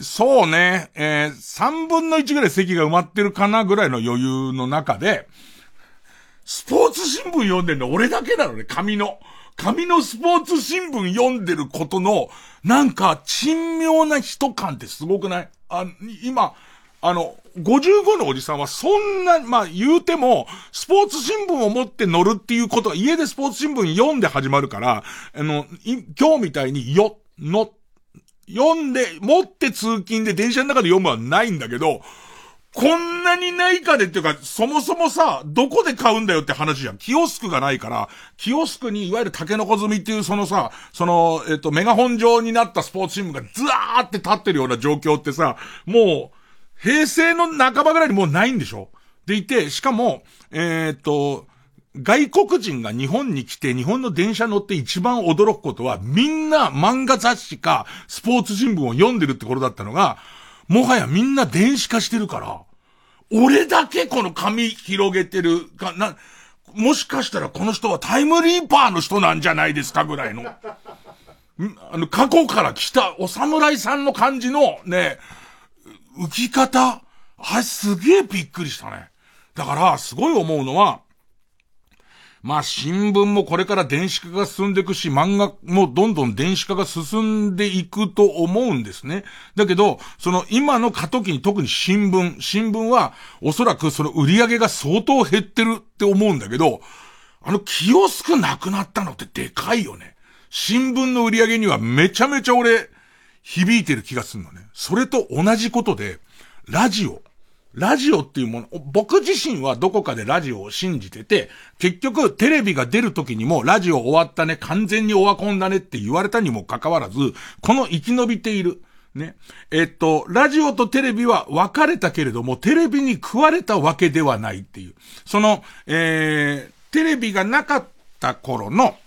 そうね、えー、3分の1ぐらい席が埋まってるかなぐらいの余裕の中で、スポーツ新聞読んでんの俺だけなのね、紙の。紙のスポーツ新聞読んでることの、なんか、珍妙な人感ってすごくない？あ、今、あの、55のおじさんはそんな、まあ言うても、スポーツ新聞を持って乗るっていうことは家でスポーツ新聞読んで始まるから、あの、今日みたいによ、の、読んで、持って通勤で電車の中で読むはないんだけど、こんなにないかでっていうか、そもそもさ、どこで買うんだよって話じゃん。キオスクがないから、キオスクにいわゆる竹の子積みっていうそのさ、その、えっと、メガホン状になったスポーツ新聞がずわーって立ってるような状況ってさ、もう、平成の半ばぐらいにもうないんでしょ？でいて、しかも、えー、っと、外国人が日本に来て日本の電車乗って一番驚くことはみんな漫画雑誌かスポーツ新聞を読んでるってことだったのが、もはやみんな電子化してるから、俺だけこの紙広げてるか、な、もしかしたらこの人はタイムリーパーの人なんじゃないですかぐらいの。あの、過去から来たお侍さんの感じのね、浮き方、あれすげえびっくりしたね。だから、すごい思うのは、まあ新聞もこれから電子化が進んでいくし、漫画もどんどん電子化が進んでいくと思うんですね。だけど、その今の過渡期に特に新聞、新聞はおそらくその売り上げが相当減ってるって思うんだけど、あのキオスクなくなったのってでかいよね。新聞の売り上げにはめちゃめちゃ俺、響いてる気がするのね。それと同じことで、ラジオ。ラジオっていうもの、僕自身はどこかでラジオを信じてて、結局テレビが出る時にもラジオ終わったね、完全にオワコンだねって言われたにもかかわらず、この生き延びている。ね。えっと、ラジオとテレビは分かれたけれども、テレビに食われたわけではないっていう。その、えー、テレビがなかった頃の、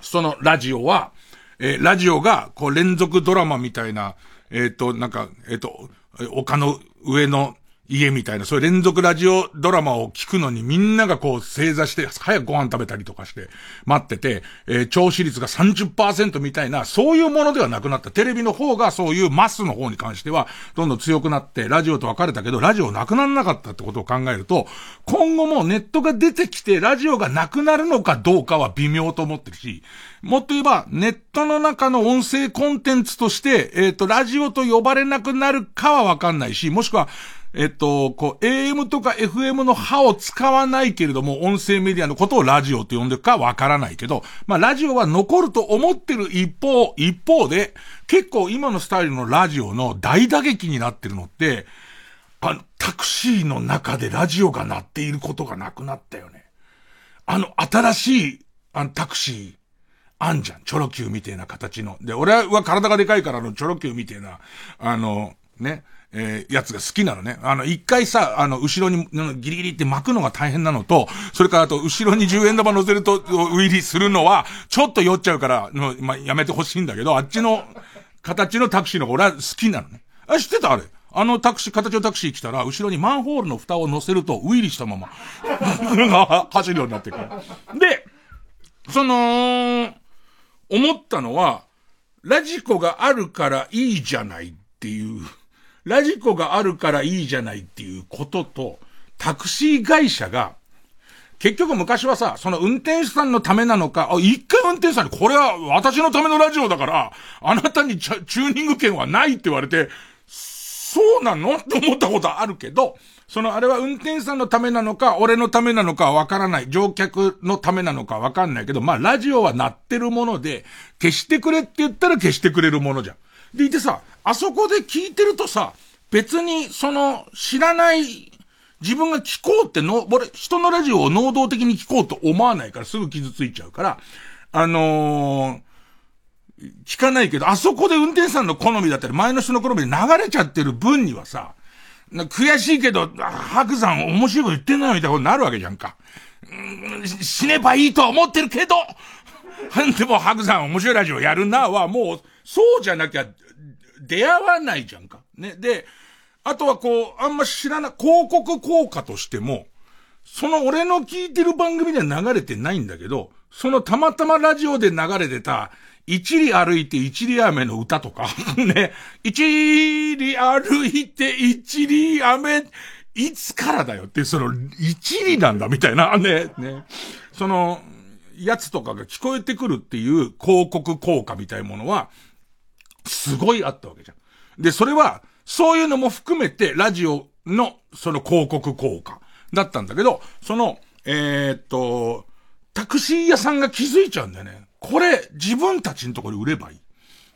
そのラジオは、えー、ラジオが、こう、連続ドラマみたいな、えっ、ー、と、なんか、えっ、ー、と、丘の上の家みたいな、そういう連続ラジオドラマを聞くのにみんながこう正座して、早くご飯食べたりとかして待ってて、えー、聴取率が30%みたいな、そういうものではなくなった。テレビの方がそういうマスの方に関しては、どんどん強くなって、ラジオと分かれたけど、ラジオなくならなかったってことを考えると、今後もネットが出てきて、ラジオがなくなるのかどうかは微妙と思ってるし、もっと言えば、ネットの中の音声コンテンツとして、えっ、ー、と、ラジオと呼ばれなくなるかはわかんないし、もしくは、えっと、こう、AM とか FM の歯を使わないけれども、音声メディアのことをラジオと呼んでるかわからないけど、まあ、ラジオは残ると思ってる一方、一方で、結構今のスタイルのラジオの大打撃になってるのって、あの、タクシーの中でラジオが鳴っていることがなくなったよね。あの、新しい、あの、タクシー、あんじゃん。チョロ Q みたいな形の。で、俺は体がでかいからのチョロ Q みたいな、あの、ね、えー、やつが好きなのね。あの、一回さ、あの、後ろに、ギリギリって巻くのが大変なのと、それからあと、後ろに10円玉乗せると、ウィリーするのは、ちょっと酔っちゃうから、まあ、やめてほしいんだけど、あっちの形のタクシーの方が俺は好きなのね。あ、知ってたあれ？あのタクシー、形のタクシー来たら、後ろにマンホールの蓋を乗せると、ウィリーしたまま、走るようになってくる。で、その、思ったのは、ラジコがあるからいいじゃないっていう、ラジコがあるからいいじゃないっていうことと、タクシー会社が、結局昔はさ、その運転手さんのためなのか、あ、一回運転手さんにこれは私のためのラジオだから、あなたにチューニング権はないって言われて、そうなの？って思ったことあるけど、そのあれは運転手さんのためなのか、俺のためなのかわからない。乗客のためなのかわかんないけど、まあラジオは鳴ってるもので、消してくれって言ったら消してくれるものじゃん。でいてさ、あそこで聞いてるとさ、別にその知らない自分が聞こうっての、俺、人のラジオを能動的に聞こうと思わないからすぐ傷ついちゃうから、あのー、聞かないけど、あそこで運転手さんの好みだったり、前の人の好みで流れちゃってる分にはさ、悔しいけど、白山面白いこと言ってんのみたいなことになるわけじゃんか。死ねばいいとは思ってるけど、でも白山面白いラジオやるなはもう、そうじゃなきゃ出会わないじゃんか。ね。で、あとはこう、あんま知らない、広告効果としても、その俺の聞いてる番組では流れてないんだけど、そのたまたまラジオで流れてた、一里歩いて一里雨の歌とか、ね、一里歩いて一里雨、いつからだよって、その、一里なんだみたいな、ね、ね、その、やつとかが聞こえてくるっていう広告効果みたいなものは、すごいあったわけじゃん。で、それは、そういうのも含めて、ラジオの、その広告効果だったんだけど、その、えー、っと、タクシー屋さんが気づいちゃうんだよね。これ、自分たちのところで売ればいい。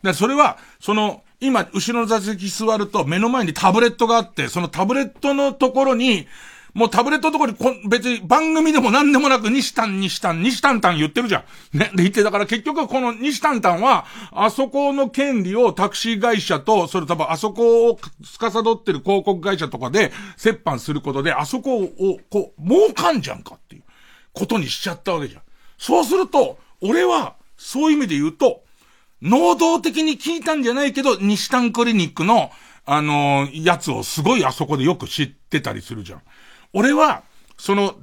で、それは、その、今、後ろの座席座ると目の前にタブレットがあって、そのタブレットのところに、もうタブレットのとこにこ、別に番組でも何でもなく西丹西丹西丹丹言ってるじゃん。ね。で言って、だから結局この西丹丹は、あそこの権利をタクシー会社と、それ多分あそこを司ってる広告会社とかで折半することで、あそこを、こう、儲かんじゃんかっていうことにしちゃったわけじゃん。そうすると、俺は、そういう意味で言うと、能動的に聞いたんじゃないけど、西丹クリニックの、あのー、やつをすごいあそこでよく知ってたりするじゃん。俺は、その、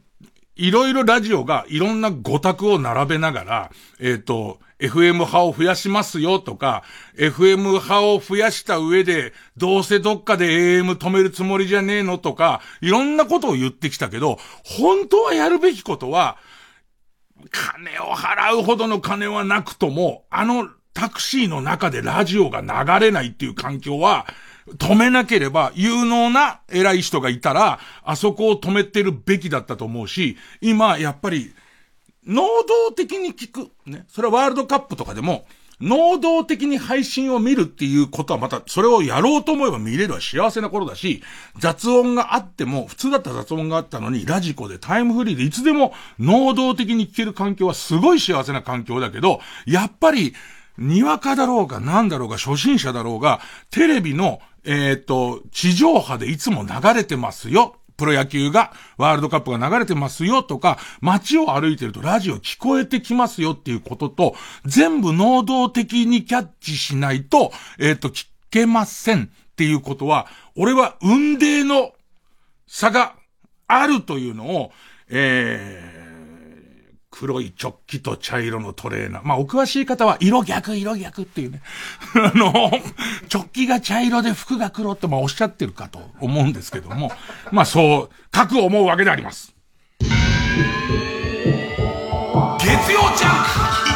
いろいろラジオがいろんな語卓を並べながら、えっ、ー、と、FM 派を増やしますよとか、FM 派を増やした上で、どうせどっかで AM 止めるつもりじゃねえのとか、いろんなことを言ってきたけど、本当はやるべきことは、金を払うほどの金はなくとも、あのタクシーの中でラジオが流れないっていう環境は、止めなければ、有能な偉い人がいたら、あそこを止めてるべきだったと思うし、今、やっぱり、能動的に聞く。ね。それはワールドカップとかでも、能動的に配信を見るっていうことはまた、それをやろうと思えば見れるは幸せな頃だし、雑音があっても、普通だったら雑音があったのに、ラジコでタイムフリーでいつでも能動的に聞ける環境はすごい幸せな環境だけど、やっぱり、にわかだろうが何だろうが初心者だろうが、テレビの、えっ、ー、と、地上波でいつも流れてますよ。プロ野球が、ワールドカップが流れてますよとか、街を歩いてるとラジオ聞こえてきますよっていうことと、全部能動的にキャッチしないと、えっ、ー、と、聞けませんっていうことは、俺は運命の差があるというのを、えー、黒いチョッキと茶色のトレーナー。まあ、お詳しい方は、色逆、色逆っていうね。あの、チョッキが茶色で服が黒ってまあおっしゃってるかと思うんですけども、まあそう、各思うわけであります。月曜ジャンク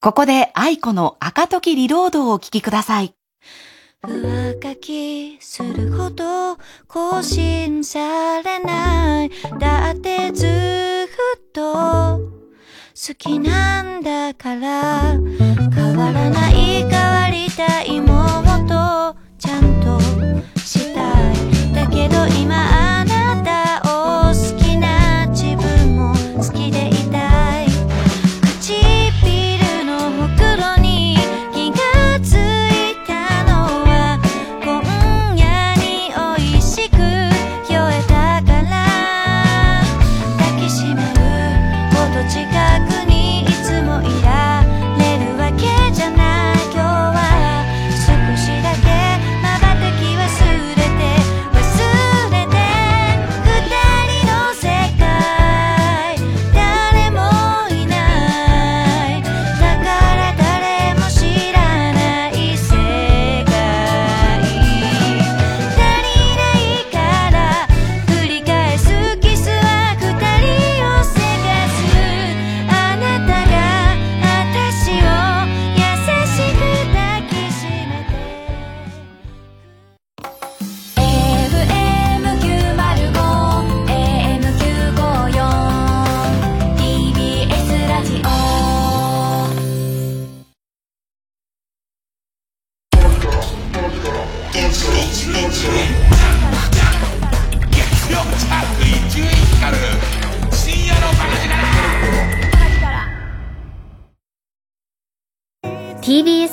ここで愛子の赤時リロードをお聞きください。上書きするほど更新されない。だってずっと好きなんだから変わらない変わりたい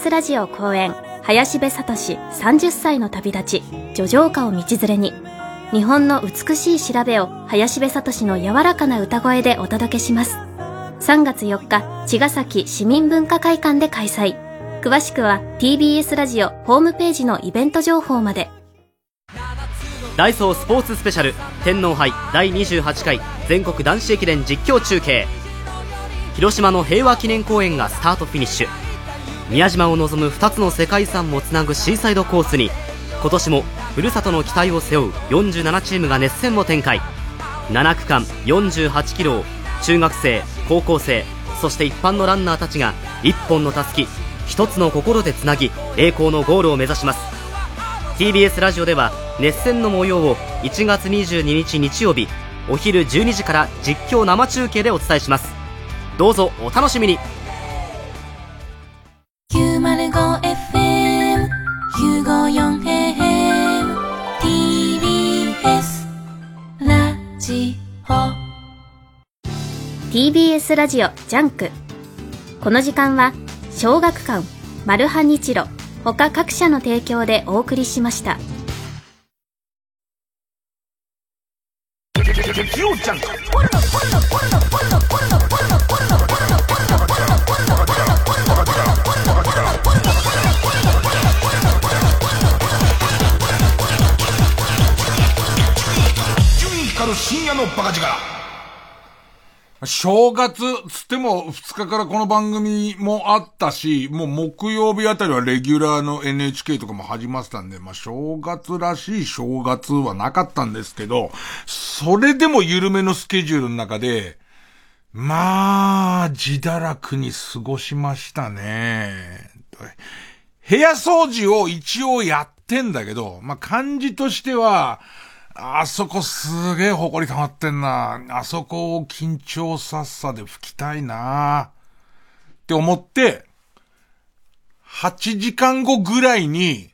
TBS ラジオ公演林部聡30歳の旅立ち叙情歌を道連れに。日本の美しい調べを林部聡の柔らかな歌声でお届けします。3月4日茅ヶ崎市民文化会館で開催。詳しくは TBS ラジオホームページのイベント情報まで。ダイソースポーツスペシャル天皇杯第28回全国男子駅伝実況中継。広島の平和記念公園がスタートフィニッシュ。宮島を望む2つの世界遺産もつなぐシーサイドコースに今年もふるさとの期待を背負う47チームが熱戦を展開。7区間48キロを中学生高校生そして一般のランナーたちが1本のたすき一つの心でつなぎ栄光のゴールを目指します。TBS ラジオでは熱戦の模様を1月22日日曜日お昼12時から実況生中継でお伝えします。どうぞお楽しみに。905FM954AM TBS ラジオ TBS ラジオジャンクこの時間は小学館マルハニチロ他各社の提供でお送りしましたジャンク深夜のバカ力正月つっても2日からこの番組もあったし、もう木曜日あたりはレギュラーの NHK とかも始まってたんで、まあ正月らしい正月はなかったんですけど、それでも緩めのスケジュールの中で、まあ、自堕落に過ごしましたね。部屋掃除を一応やってんだけど、まあ感じとしては、あそこすげえ埃溜まってんな。あそこを緊張さっさで拭きたいな。って思って、8時間後ぐらいに、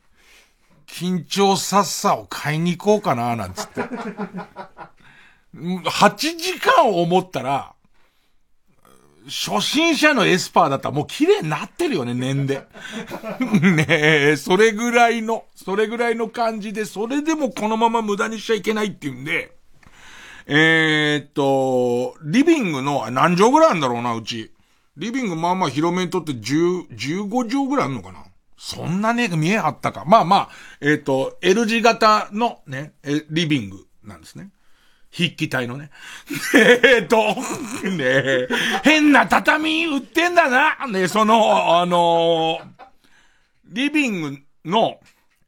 緊張さっさを買いに行こうかな、なんつって。8時間思ったら、初心者のエスパーだったらもう綺麗になってるよね、年で。ねえ、それぐらいの、それぐらいの感じで、それでもこのまま無駄にしちゃいけないっていうんで、えー、っと、リビングの、何畳ぐらいあるんだろうな、うち。リビングまあまあ広めにとって10、15畳ぐらいあるのかなそんなね、見えあったか。まあまあ、えー、っと、L 字型のね、リビングなんですね。筆記体のね。えーと、ねえ、変な畳売ってんだな。ねえその、あのーリビングの、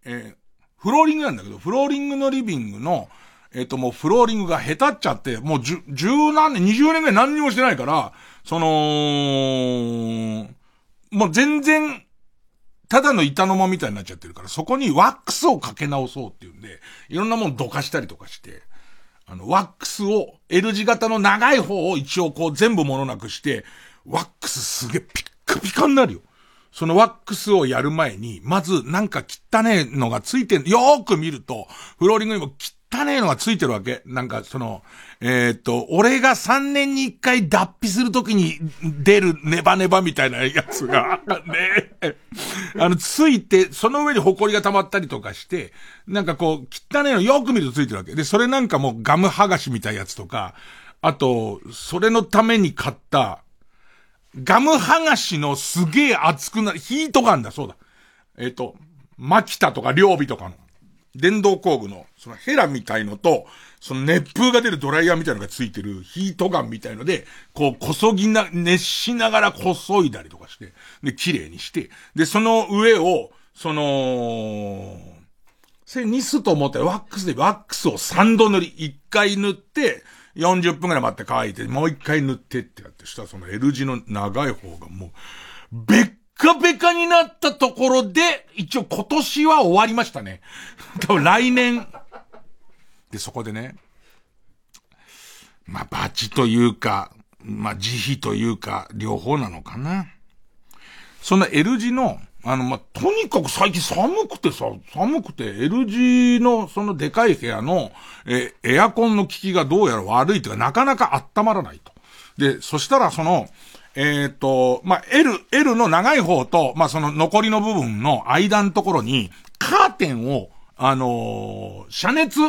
えーフローリングなんだけど、フローリングのリビングの、えっ、ともうフローリングが下手っちゃって、もう十、十何年、二十年ぐらい何にもしてないから、その、もう全然、ただの板の間みたいになっちゃってるから、そこにワックスをかけ直そうっていうんで、いろんなもんどかしたりとかして、あの、ワックスを、L 字型の長い方を一応こう全部ものなくして、ワックスすげえピッカピカになるよ。そのワックスをやる前に、まずなんか汚ねえのがついてん、よーく見ると、フローリングにも汚ねえのがついてるわけ。なんかその、えーっと、俺が3年に1回脱皮するときに出るネバネバみたいなやつが、ね、あの、ついて、その上に埃が溜まったりとかして、なんかこう、汚ねえのよく見るとついてるわけ。で、それなんかもうガム剥がしみたいなやつとか、あと、それのために買った、ガム剥がしのすげえ熱くなる、ヒートガンだ、そうだ。えっ、と、マキタとか両備とかの、電動工具の、そのヘラみたいのと、その熱風が出るドライヤーみたいのがついてるヒートガンみたいので、こう、こそぎな、熱しながらこそいだりとかして、で、綺麗にして、で、その上を、その、それにすと思ったらワックスでワックスを3度塗り、1回塗って、40分くらい待って乾いて、もう1回塗ってってやって、したらその L 字の長い方がもう、べっかべかになったところで、一応今年は終わりましたね。多分来年。で、そこでね、まあ、バチというか、まあ、慈悲というか、両方なのかな。その L 字の、あの、まあ、とにかく最近寒くてさ、寒くて L 字のそのでかい部屋の、え、エアコンの効きがどうやら悪いというか、なかなか温まらないと。で、そしたらその、えっ、ー、と、まあ、L、L の長い方と、まあ、その残りの部分の間のところに、カーテンを、あのー、遮熱、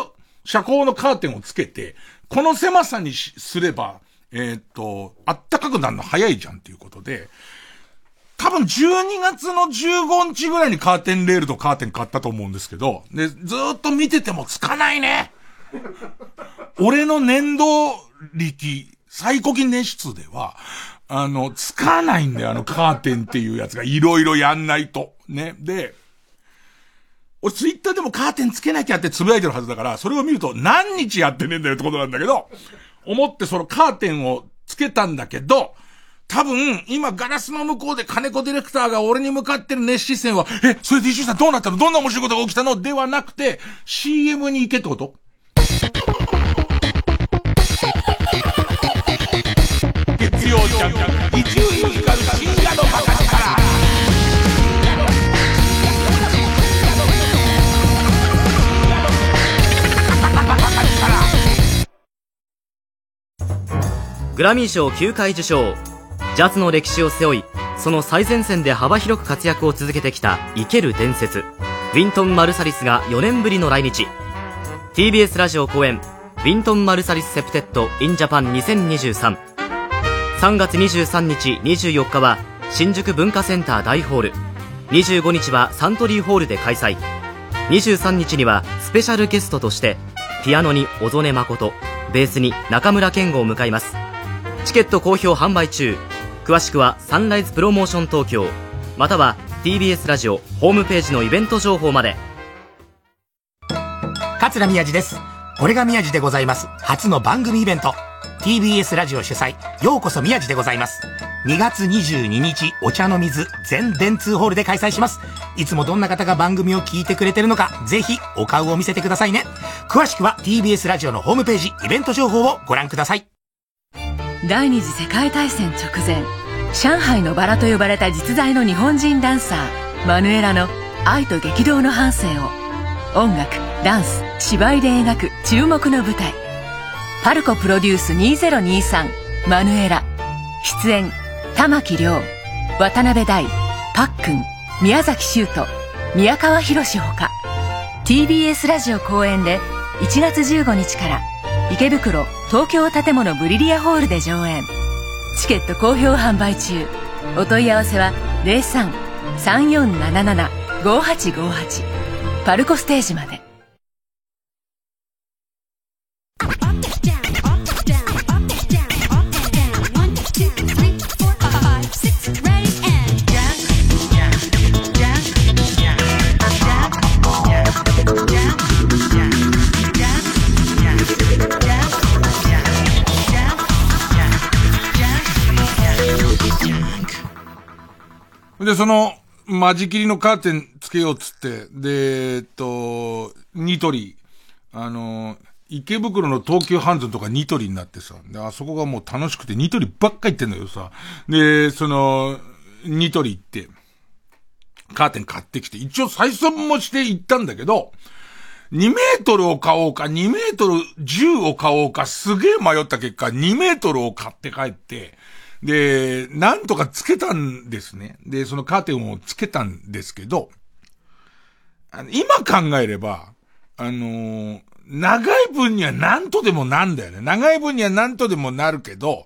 遮光のカーテンをつけて、この狭さにすれば、えっ、と、あったかくなるの早いじゃんっていうことで、多分12月の15日ぐらいにカーテンレールとカーテン買ったと思うんですけど、で、ずっと見ててもつかないね。俺の粘土力、最古金年数では、あの、つかないんだよ、あのカーテンっていうやつがいろいろやんないと。ね。で、俺ツイッターでもカーテンつけなきゃってつぶやいてるはずだから、それを見ると何日やってねえんだよってことなんだけど、思ってそのカーテンをつけたんだけど、多分、今ガラスの向こうで金子ディレクターが俺に向かってる熱視線は、え、それで石井さんどうなったの？どんな面白いことが起きたの？ではなくて、CM に行けってこと。月曜ジャンク、伊集院光深夜のバグラミー賞9回受賞。ジャズの歴史を背負いその最前線で幅広く活躍を続けてきた生ける伝説。ウィントン・マルサリスが4年ぶりの来日。TBS ラジオ後援ウィントン・マルサリス・ Septet in Japan 2023 3月23日24日は新宿文化センター大ホール。25日はサントリーホールで開催。23日にはスペシャルゲストとしてピアノに小曽根真ベースに中村健吾を迎えます。チケット好評販売中。詳しくはサンライズプロモーション東京または TBS ラジオホームページのイベント情報まで。桂宮治です。これが宮治でございます。初の番組イベント。TBS ラジオ主催ようこそ宮治でございます。2月22日お茶の水全電通ホールで開催します。いつもどんな方が番組を聞いてくれてるのかぜひお顔を見せてくださいね。詳しくは TBS ラジオのホームページイベント情報をご覧ください。第二次世界大戦直前上海のバラと呼ばれた実在の日本人ダンサーマヌエラの愛と激動の半生を。音楽ダンス芝居で描く注目の舞台。パルコプロデュース2023マヌエラ。出演玉木亮。渡辺大パックン。宮崎修斗。宮川博ほか。TBS ラジオ公演で1月15日から池袋東京建物ブリリアホールで上演。チケット好評販売中。お問い合わせは03-3477-5858パルコステージまで。で、その、間仕切りのカーテンつけようっつって、で、えっと、ニトリ、あの、池袋の東急ハンズとかニトリになってさ、で、あそこがもう楽しくてニトリばっか行ってんだけどさ、で、その、ニトリ行って、カーテン買ってきて、一応採算もして行ったんだけど、2メートルを買おうか、2メートル10を買おうか、すげえ迷った結果、2メートルを買って帰って、で、なんとかつけたんですね。で、そのカーテンをつけたんですけど、今考えれば、あのー、長い分には何とでもなんだよね。長い分には何とでもなるけど、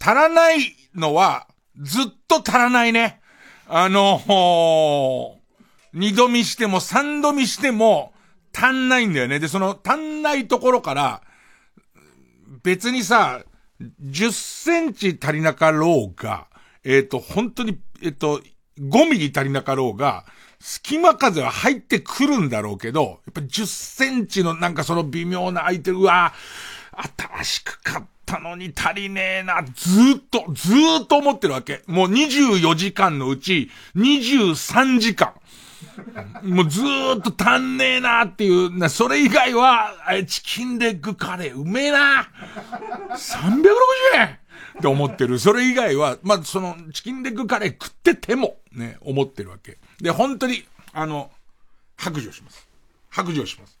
足らないのは、ずっと足らないね。あのー、二度見しても三度見しても足んないんだよね。で、その足んないところから、別にさ、10センチ足りなかろうが、えっ、ー、と、本当に、えっ、ー、と、5ミリ足りなかろうが、隙間風は入ってくるんだろうけど、やっぱ10センチのなんかその微妙な空いてる、うわ新しく買ったのに足りねえな、ずっと、ずっと思ってるわけ。もう24時間のうち、23時間。もうずーっと足んねえなっていう、な、それ以外は、チキンレッグカレーうめえな !360 円って思ってる。それ以外は、まあ、その、チキンレッグカレー食ってても、ね、思ってるわけ。で、本当に、あの、白状します。白状します。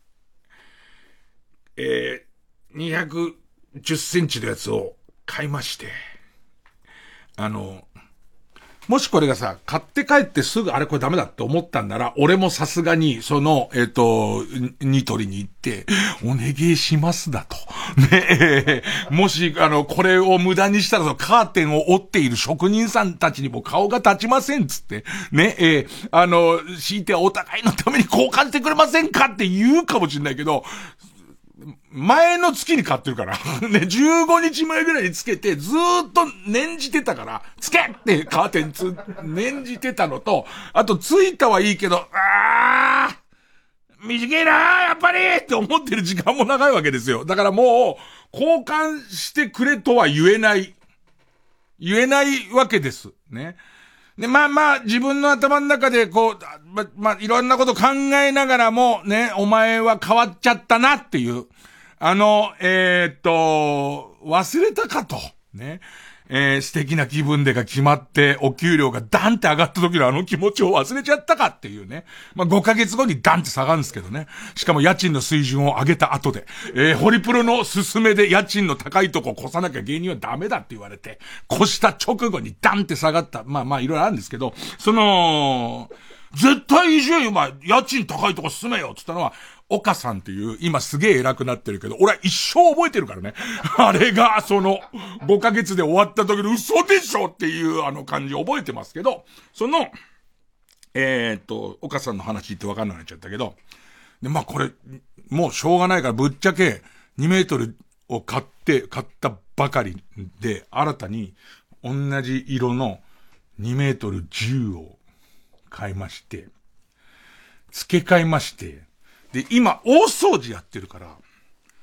えー、210センチのやつを買いまして、あの、もしこれがさ、買って帰ってすぐあれこれダメだって思ったんなら、俺もさすがに、その、えっ、ー、と、ニトリに行って、お願いしますだと。ね。え、もし、あの、これを無駄にしたら、カーテンを折っている職人さんたちにも顔が立ちませんっつって、ね。え、あの、強いてお互いのために交換してくれませんかって言うかもしれないけど、前の月に買ってるから。ね、15日前ぐらいにつけて、ずっと念じてたから、つけってカーテンつ、念じてたのと、あとついたはいいけど、あー、短いなやっぱりって思ってる時間も長いわけですよ。だからもう、交換してくれとは言えない。言えないわけです。ね。で、まあまあ、自分の頭の中で、こう、ま、まあ、いろんなこと考えながらも、ね、お前は変わっちゃったなっていう。あの、えー、っと、忘れたかと。ね。えー、素敵な気分でが決まって、お給料がダンって上がった時のあの気持ちを忘れちゃったかっていうね。まあ、5ヶ月後にダンって下がるんですけどね。しかも家賃の水準を上げた後で、えー、ホリプロの勧めで家賃の高いとこ越さなきゃ芸人はダメだって言われて、越した直後にダンって下がった。まあまあ、いろいろあるんですけど、その、絶対移住よ、お前、家賃高いとこ進めよって言ったのは、岡さんっていう、今すげえ偉くなってるけど、俺は一生覚えてるからね。あれが、その、5ヶ月で終わった時の嘘でしょっていうあの感じ覚えてますけど、その、えー、っと、岡さんの話ってわかんなくなっちゃったけど、で、まあこれ、もうしょうがないからぶっちゃけ2メートルを買って、買ったばかりで、新たに同じ色の2メートル10を買いまして、付け替えまして、で、今、大掃除やってるから、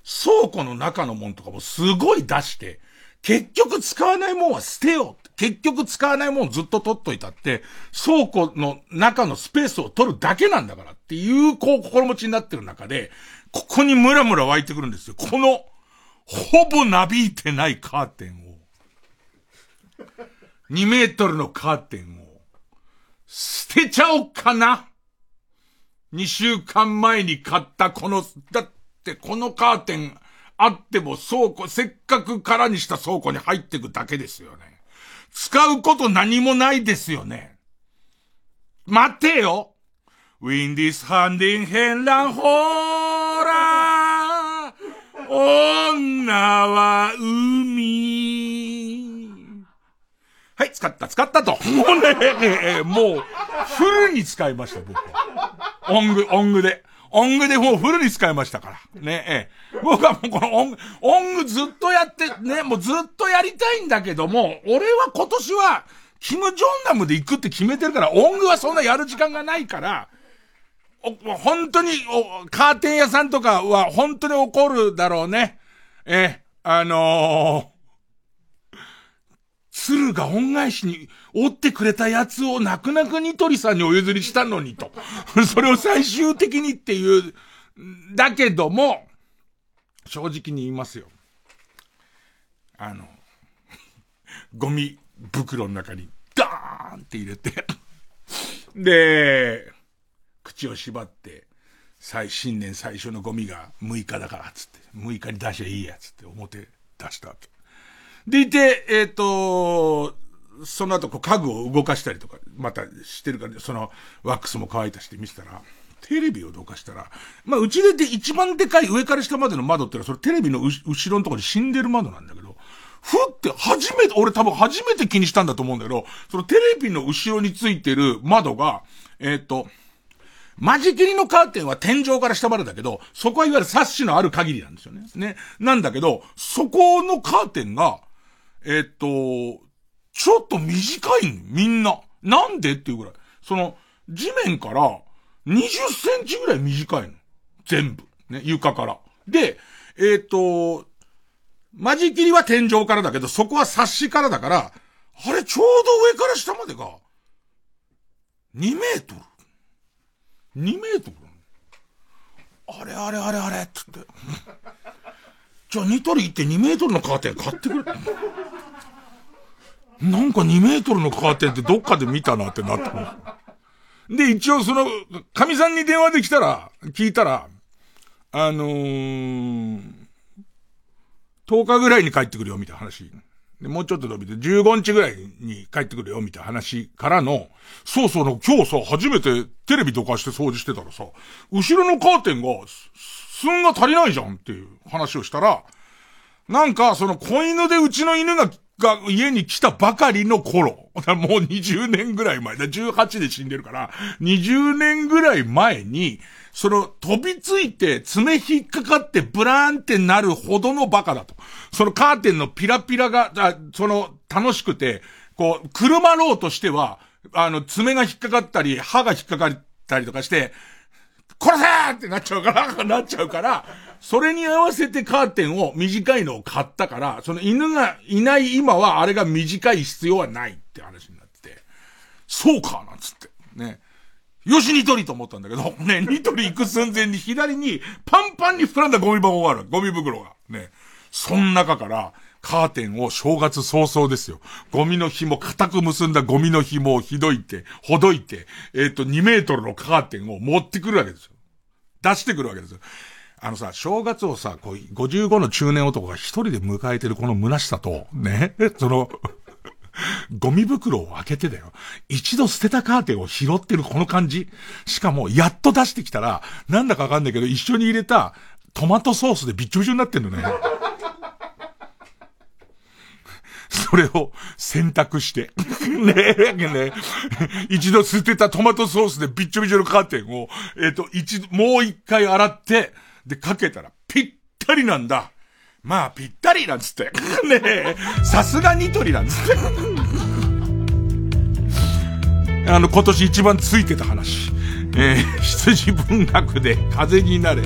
倉庫の中のもんとかもすごい出して、結局使わないもんは捨てよう。結局使わないもんずっと取っといたって、倉庫の中のスペースを取るだけなんだからっていう、こう、心持ちになってる中で、ここにムラムラ湧いてくるんですよ。この、ほぼなびいてないカーテンを、2メートルのカーテンを、捨てちゃおっかな2週間前に買ったこの、だってこのカーテンあっても倉庫、せっかく空にした倉庫に入ってくだけですよね。使うこと何もないですよね。待てよウィンディスハンディンヘンランホーラー女は海はい、使った、使ったと。もうね、もう、フルに使いました、僕は。オング、オングで。オングでもうフルに使いましたから。ね、ええ。僕はもうこのオング、オングずっとやって、ね、もうずっとやりたいんだけども、俺は今年は、キム・ジョンナムで行くって決めてるから、オングはそんなやる時間がないから、お、本当に、お、カーテン屋さんとかは本当に怒るだろうね。ええ、あのー鶴が恩返しに折ってくれたやつを泣く泣くニトリさんにお譲りしたのにと。それを最終的にっていう、だけども、正直に言いますよ。あの、ゴミ袋の中にダーンって入れてで、口を縛って、最、新年最初のゴミが6日だからっ、つって、6日に出しゃいいや、つって表出したわけ。でいて、えっ、ー、と、その後こう家具を動かしたりとか、またしてるから、そのワックスも乾いたして見せたら、テレビをどかしたら、まあ、うちでで一番でかい上から下までの窓ってのは、それテレビの後ろのところに死んでる窓なんだけど、ふって初めて、俺多分初めて気にしたんだと思うんだけど、そのテレビの後ろについてる窓が、えっ、ー、と、間仕切りのカーテンは天井から下までだけど、そこはいわゆるサッシのある限りなんですよね。ね。なんだけど、そこのカーテンが、えっと、ちょっと短いんみんな。なんでっていうぐらい。その、地面から20センチぐらい短いの。全部。ね、床から。で、えっ、と、間仕切りは天井からだけど、そこは冊子からだから、あれちょうど上から下までが、2メートル。2メートルあれあれあれあれつって。じゃあニトリ行って2メートルのカーテン買ってくれ。なんか2メートルのカーテンってどっかで見たなってなった。で、一応その、神さんに電話できたら、聞いたら、あのー、10日ぐらいに帰ってくるよ、みたいな話。で、もうちょっと伸びて、15日ぐらいに帰ってくるよ、みたいな話からの、そうそうの、今日さ、初めてテレビとかして掃除してたらさ、後ろのカーテンが、寸が足りないじゃんっていう話をしたら、なんか、その子犬でうちの犬が、が家に来たばかりの頃、もう20年ぐらい前だ、18で死んでるから、20年ぐらい前に、その、飛びついて、爪引っかかってブラーンってなるほどのバカだと。そのカーテンのピラピラが、あその、楽しくて、こう、車ろうとしては、あの、爪が引っかかったり、歯が引っかかったりとかして、殺せってなっちゃうから、なっちゃうから、それに合わせてカーテンを短いのを買ったから、その犬がいない今はあれが短い必要はないって話になってて、そうかなんつって。ね。よし、ニトリと思ったんだけど、ね、ニトリ行く寸前に左にパンパンに膨らんだゴミ箱がある。ゴミ袋が。ね。そん中から、カーテンを正月早々ですよ。ゴミの紐、固く結んだゴミの紐をひどいて、ほどいて、えっ、ー、と、2メートルのカーテンを持ってくるわけですよ。出してくるわけですよ。あのさ、正月をさ、こう、55の中年男が一人で迎えてるこの虚しさと、ね、その、ゴミ袋を開けてだよ。一度捨てたカーテンを拾ってるこの感じ。しかも、やっと出してきたら、なんだかわかんないけど、一緒に入れたトマトソースでびっちょびちょになってんのね。それを選択して。ねえ、ね一度捨てたトマトソースでびっちょびちょのカーテンを、えっ、ー、と、一度、もう一回洗って、で、かけたらぴったりなんだ。まあ、ぴったりなんつって。ねえ、さすがニトリなんつって。あの、今年一番ついてた話。えー、羊文学で風になれ。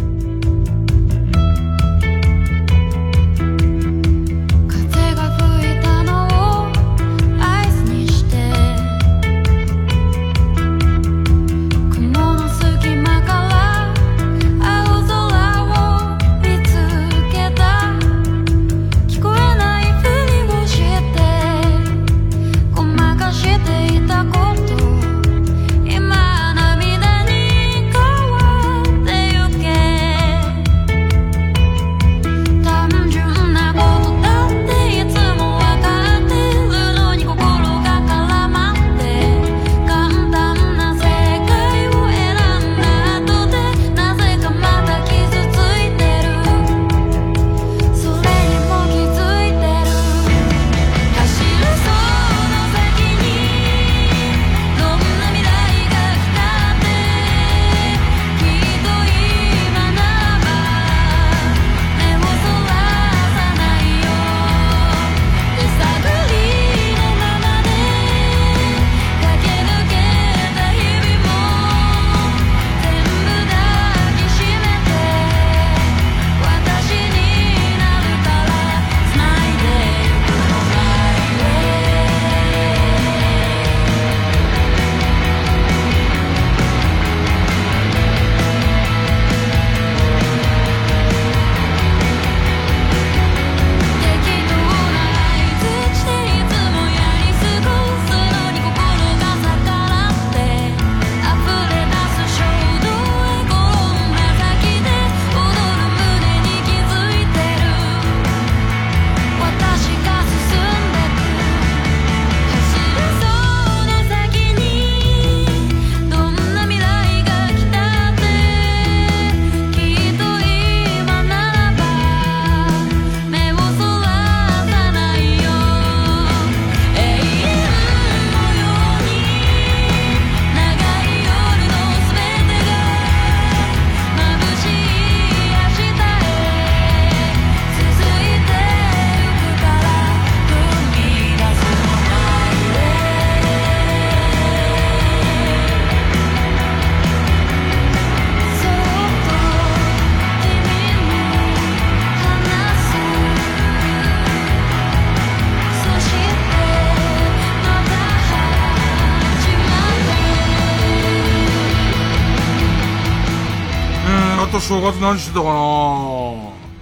月何してたかな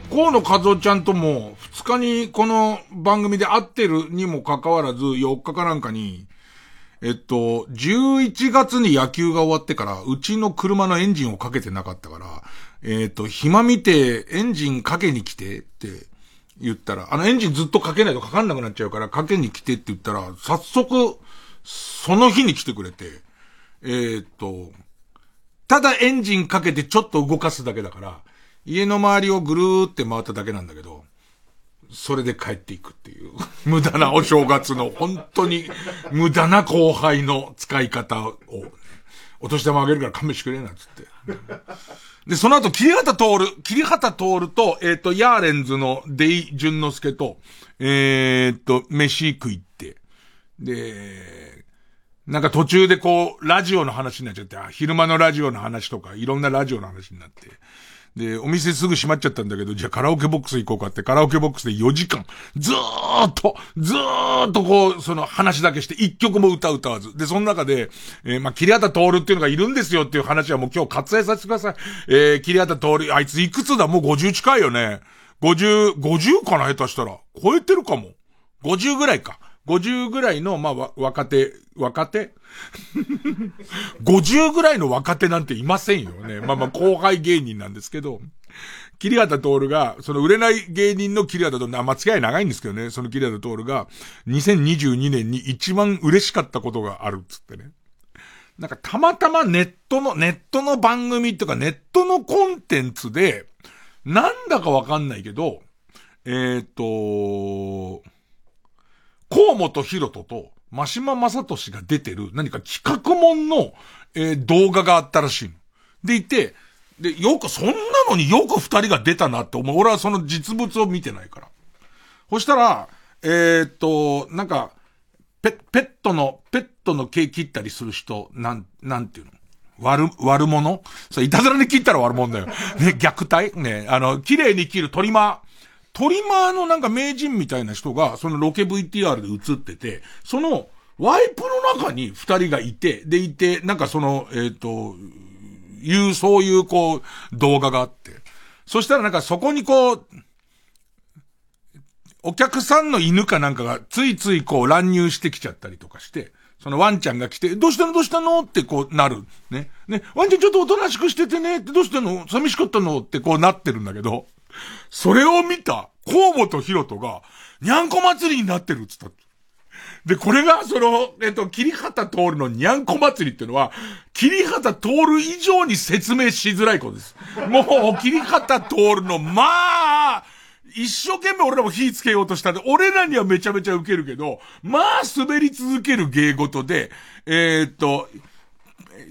河野和夫ちゃんとも、二日にこの番組で会ってるにもかかわらず、4日かなんかに、えっと、11月に野球が終わってから、うちの車のエンジンをかけてなかったから、えっと、暇見てエンジンかけに来てって言ったら、あのエンジンずっとかけないとかかんなくなっちゃうから、かけに来てって言ったら、早速、その日に来てくれて、えっと、ただエンジンかけてちょっと動かすだけだから、家の周りをぐるーって回っただけなんだけど、それで帰っていくっていう、無駄なお正月の、本当に無駄な後輩の使い方を、お年玉あげるから勘弁してくれな、つって。で、その後、桐畑徹、桐畑徹と、えっ、ー、と、ヤーレンズのデイ・ジュンノスケと、えっ、ー、と、飯食いって、で、なんか途中でこう、ラジオの話になっちゃって、昼間のラジオの話とか、いろんなラジオの話になって、で、お店すぐ閉まっちゃったんだけど、じゃあカラオケボックス行こうかって、カラオケボックスで4時間、ずーっと、ずーっとこう、その話だけして、1曲も歌歌わず。で、その中で、えー、まあ、桐畑徹っていうのがいるんですよっていう話はもう今日割愛させてください。えー、桐畑徹、あいついくつだ？もう50近いよね。50、50かな？下手したら。超えてるかも。50ぐらいか。50ぐらいの、まあ、若手、若手？50ぐらいの若手なんていませんよね。まあまあ、後輩芸人なんですけど、桐畑徹が、その売れない芸人の桐畑徹、まあ、付き合い長いんですけどね、その桐畑徹が、2022年に一番嬉しかったことがあるっつってね。なんかたまたまネットの、ネットの番組とかネットのコンテンツで、なんだかわかんないけど、えっ、ー、と、河本博人と、真島正俊が出てる何か企画もんの、えー、動画があったらしいの。でいて、で、よく、そんなのによく二人が出たなって思う。俺はその実物を見てないから。そしたら、えー、っと、なんか、ペ、ペットの、ペットの毛切ったりする人、なん、なんていうの？悪、悪者？そう、いたずらに切ったら悪者だよ。ね、虐待？ね、あの、綺麗に切るトリマ。トリマーのなんか名人みたいな人が、そのロケ VTR で映ってて、その、ワイプの中に二人がいて、でいて、なんかその、えっ、と、いう、そういうこう、動画があって。そしたらなんかそこにこう、お客さんの犬かなんかがついついこう乱入してきちゃったりとかして、そのワンちゃんが来て、どうしたの？どうしたの？ってこうなる。ね。ね。ワンちゃんちょっとおとなしくしててねって、どうしたの？寂しかったの？ってこうなってるんだけど、それを見た、河本博人が、にゃんこ祭りになってるっつった。で、これが、その、えっと、桐畑通るのにゃんこ祭りっていうのは、桐畑通る以上に説明しづらいことです。もう、桐畑通るの、まあ、一生懸命俺らも火つけようとしたんで、俺らにはめちゃめちゃウケるけど、まあ、滑り続ける芸事で、えー、っと、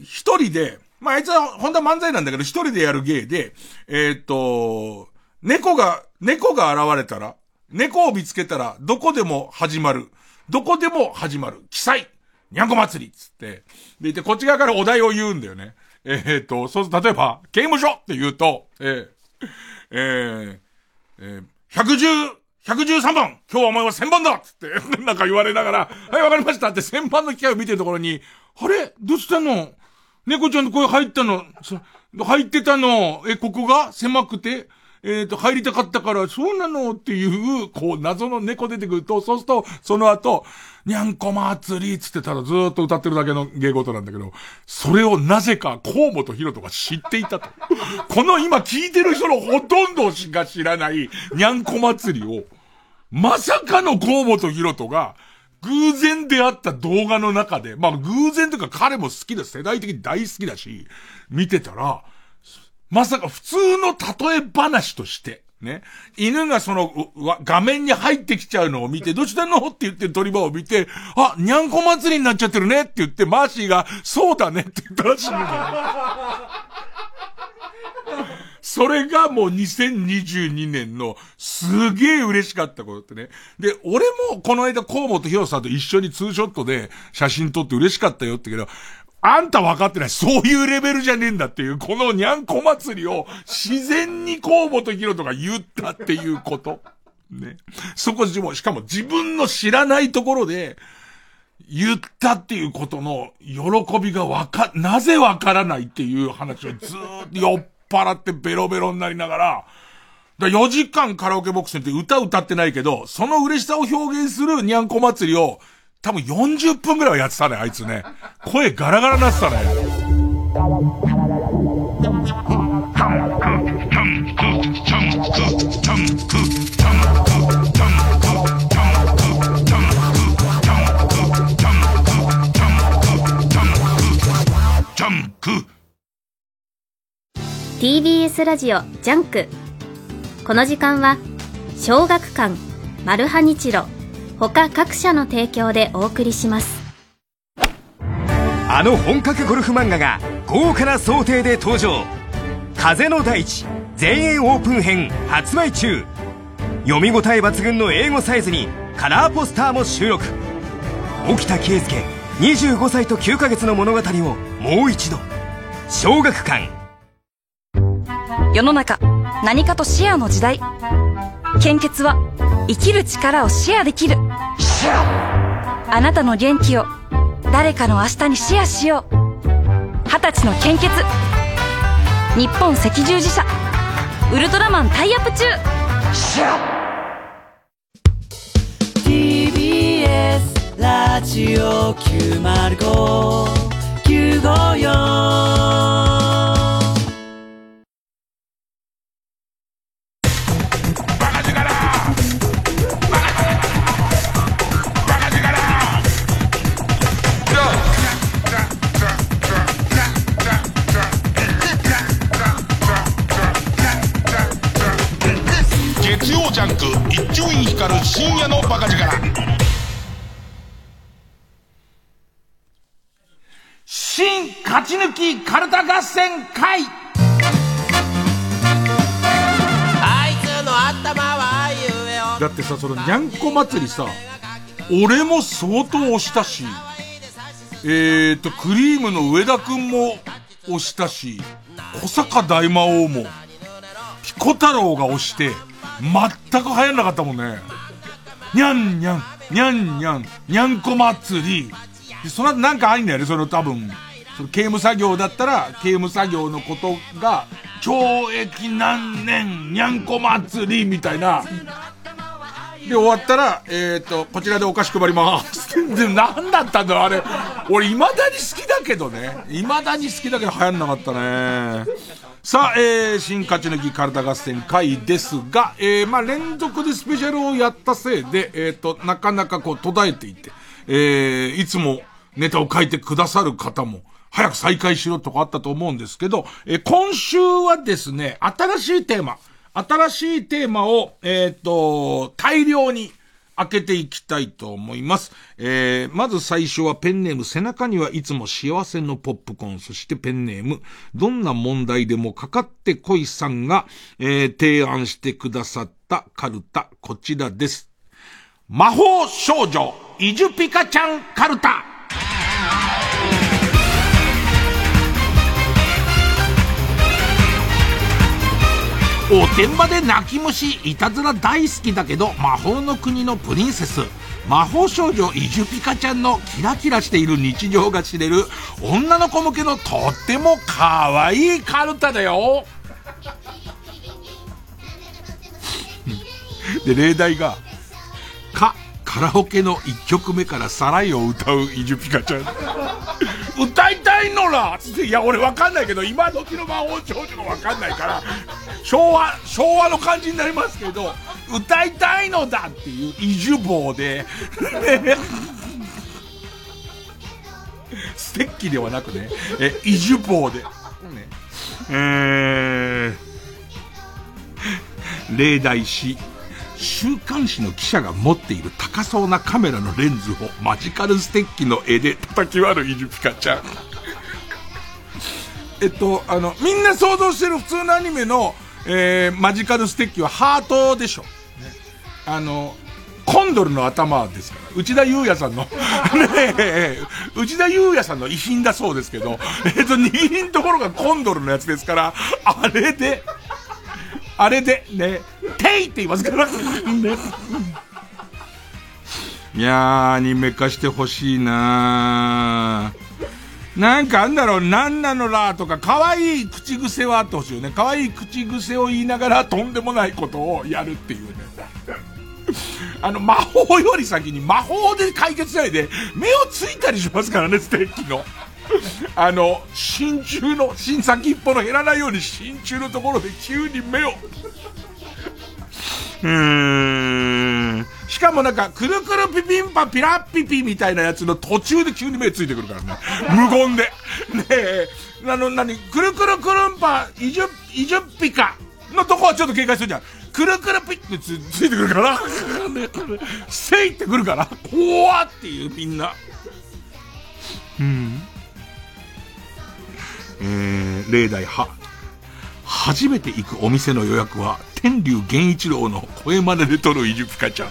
一人で、まあ、あいつは本当は漫才なんだけど、一人でやる芸で、えー、っと、猫が、猫が現れたら、猫を見つけたら、どこでも始まる。どこでも始まる。記載にゃんこ祭り。つって。でいて、こっち側からお題を言うんだよね。えー、っと、そうすると、例えば、刑務所。って言うと、えー、えー、えー、110、113番。今日はお前は1000番だ。つって、なんか言われながら、はい、わかりました。って1000番の機械を見てるところに、あれ？どうしたの？猫ちゃんの声入ったの？入ってたの？え、ここが？狭くて？えっ、と、入りたかったから、そうなのっていう、こう、謎の猫出てくると、そうすると、その後、にゃんこ祭りつってたらずっと歌ってるだけの芸事なんだけど、それをなぜか河本博人が知っていたと。この今聞いてる人のほとんどしか知らない、にゃんこ祭りを、まさかの河本博人が、偶然出会った動画の中で、まあ偶然というか彼も好きだ、世代的に大好きだし、見てたら、まさか普通の例え話として、ね。犬がその、画面に入ってきちゃうのを見て、どうしたのって言って鳥羽を見て、あ、にゃんこ祭りになっちゃってるねって言って、マーシーが、そうだねって言ったらしいんだよ。それがもう2022年のすげえ嬉しかったことってね。で、俺もこの間河本博さんと一緒にツーショットで写真撮って嬉しかったよってけど、あんた分かってない。そういうレベルじゃねえんだっていう、このにゃんこ祭りを自然に河本博人が言ったっていうこと。ね。そこも、しかも自分の知らないところで、言ったっていうことの喜びがわか、なぜわからないっていう話をずーっと酔っ払ってベロベロになりながら、だ4時間カラオケボックスって歌歌ってないけど、その嬉しさを表現するにゃんこ祭りを、多分40分ぐらいはやってたね、あいつね。声ガラガラなってたね。TBS ラジオジャンクこの時間は小学館マルハニチロ他各社の提供でお送りします。あの本格ゴルフ漫画が豪華な装丁で登場。風の大地全英オープン編発売中。読み応え抜群の A5サイズにカラーポスターも収録。沖田圭介25歳と9ヶ月の物語をもう一度。小学館。世の中何かとシェアの時代献血は生きる力をシェアできる。あなたの元気を誰かの明日にシェアしよう。二十歳の献血。日本赤十字社。ウルトラマンタイアップ中。TBS ラジオ905954一丁院光る深夜のバカ力。新勝ち抜きカルタ合戦会。あいつの頭はゆえよだってさそのにゃんこ祭りさ俺も相当押したしえーとクリームの上田くんも押したし小坂大魔王もピコ太郎が押して全く流行んなかったもんね。にゃんにゃん、にゃんにゃん、にゃんこ祭り。でその後なんかあいんだよね、その多分。その刑務作業だったら、刑務作業のことが、懲役何年、にゃんこ祭り、みたいな。で、終わったら、えっ、ー、と、こちらでお菓子配ります。で、何だったんだろう、あれ。俺、未だに好きだけどね。未だに好きだけど流行んなかったね。さあ、えー、新勝ち抜き体合戦会ですが、えー、まあ、連続でスペシャルをやったせいで、えっ、ー、と、なかなかこう途絶えていて、えー、いつもネタを書いてくださる方も、早く再開しろとかあったと思うんですけど、えー、今週はですね、新しいテーマ、新しいテーマを、えっ、ー、と、大量に、開けていきたいと思います。えー、まず最初はペンネーム背中にはいつも幸せのポップコーン、そしてペンネーム、どんな問題でもかかってこいさんが、えー、提案してくださったカルタ、こちらです。魔法少女、イジュピカちゃんカルタ。おてんばで泣き虫いたずら大好きだけど魔法の国のプリンセス。魔法少女イジュピカちゃんのキラキラしている日常が知れる女の子向けのとっても可愛いカルタだよ。で例題が「か」カラオケの1曲目からサライを歌うイジュピカちゃん。歌いたいのらつって、いや、俺わかんないけど、今時の魔法少女がわかんないから、昭和、昭和の感じになりますけど、歌いたいのだっていう異樹棒で、ね、ステッキではなくね、え、異樹棒で、ね、えー、例題し、週刊誌の記者が持っている高そうなカメラのレンズをマジカルステッキの絵で叩き割るイジュピカちゃん。えっと、あの、みんな想像してる普通のアニメの、えー、マジカルステッキはハートでしょ。ね、あの、コンドルの頭ですから。内田祐也さんの、ね、内田祐也さんの遺品だそうですけど、えっと、二品ところがコンドルのやつですから、あれで、あれで、ね、ていって言いますから。ね。いや、アニメ化してほしいななんかあんだろう、なんなのらとか、可愛い口癖はあってほしいよね。可愛い口癖を言いながらとんでもないことをやるっていうね。あの、魔法より先に魔法で解決しないで、目をついたりしますからね、ステーキの。あの、真鍮の、新先っぽの減らないように真鍮のところで急に目を。うーん。しかもなんか、くるくるピピンパピラッピピみたいなやつの途中で急に目ついてくるからね。無言で。ねえ、あの、なに、くるくるくるんぱ、いじゅ、いじゅっぴかのとこはちょっと警戒するじゃん。くるくるピッてつついてくるから、せいってくるから、怖っていうみんな。うん。えー、例題は、初めて行くお店の予約は、天竜源一郎の声真似で撮るイジュピカちゃん。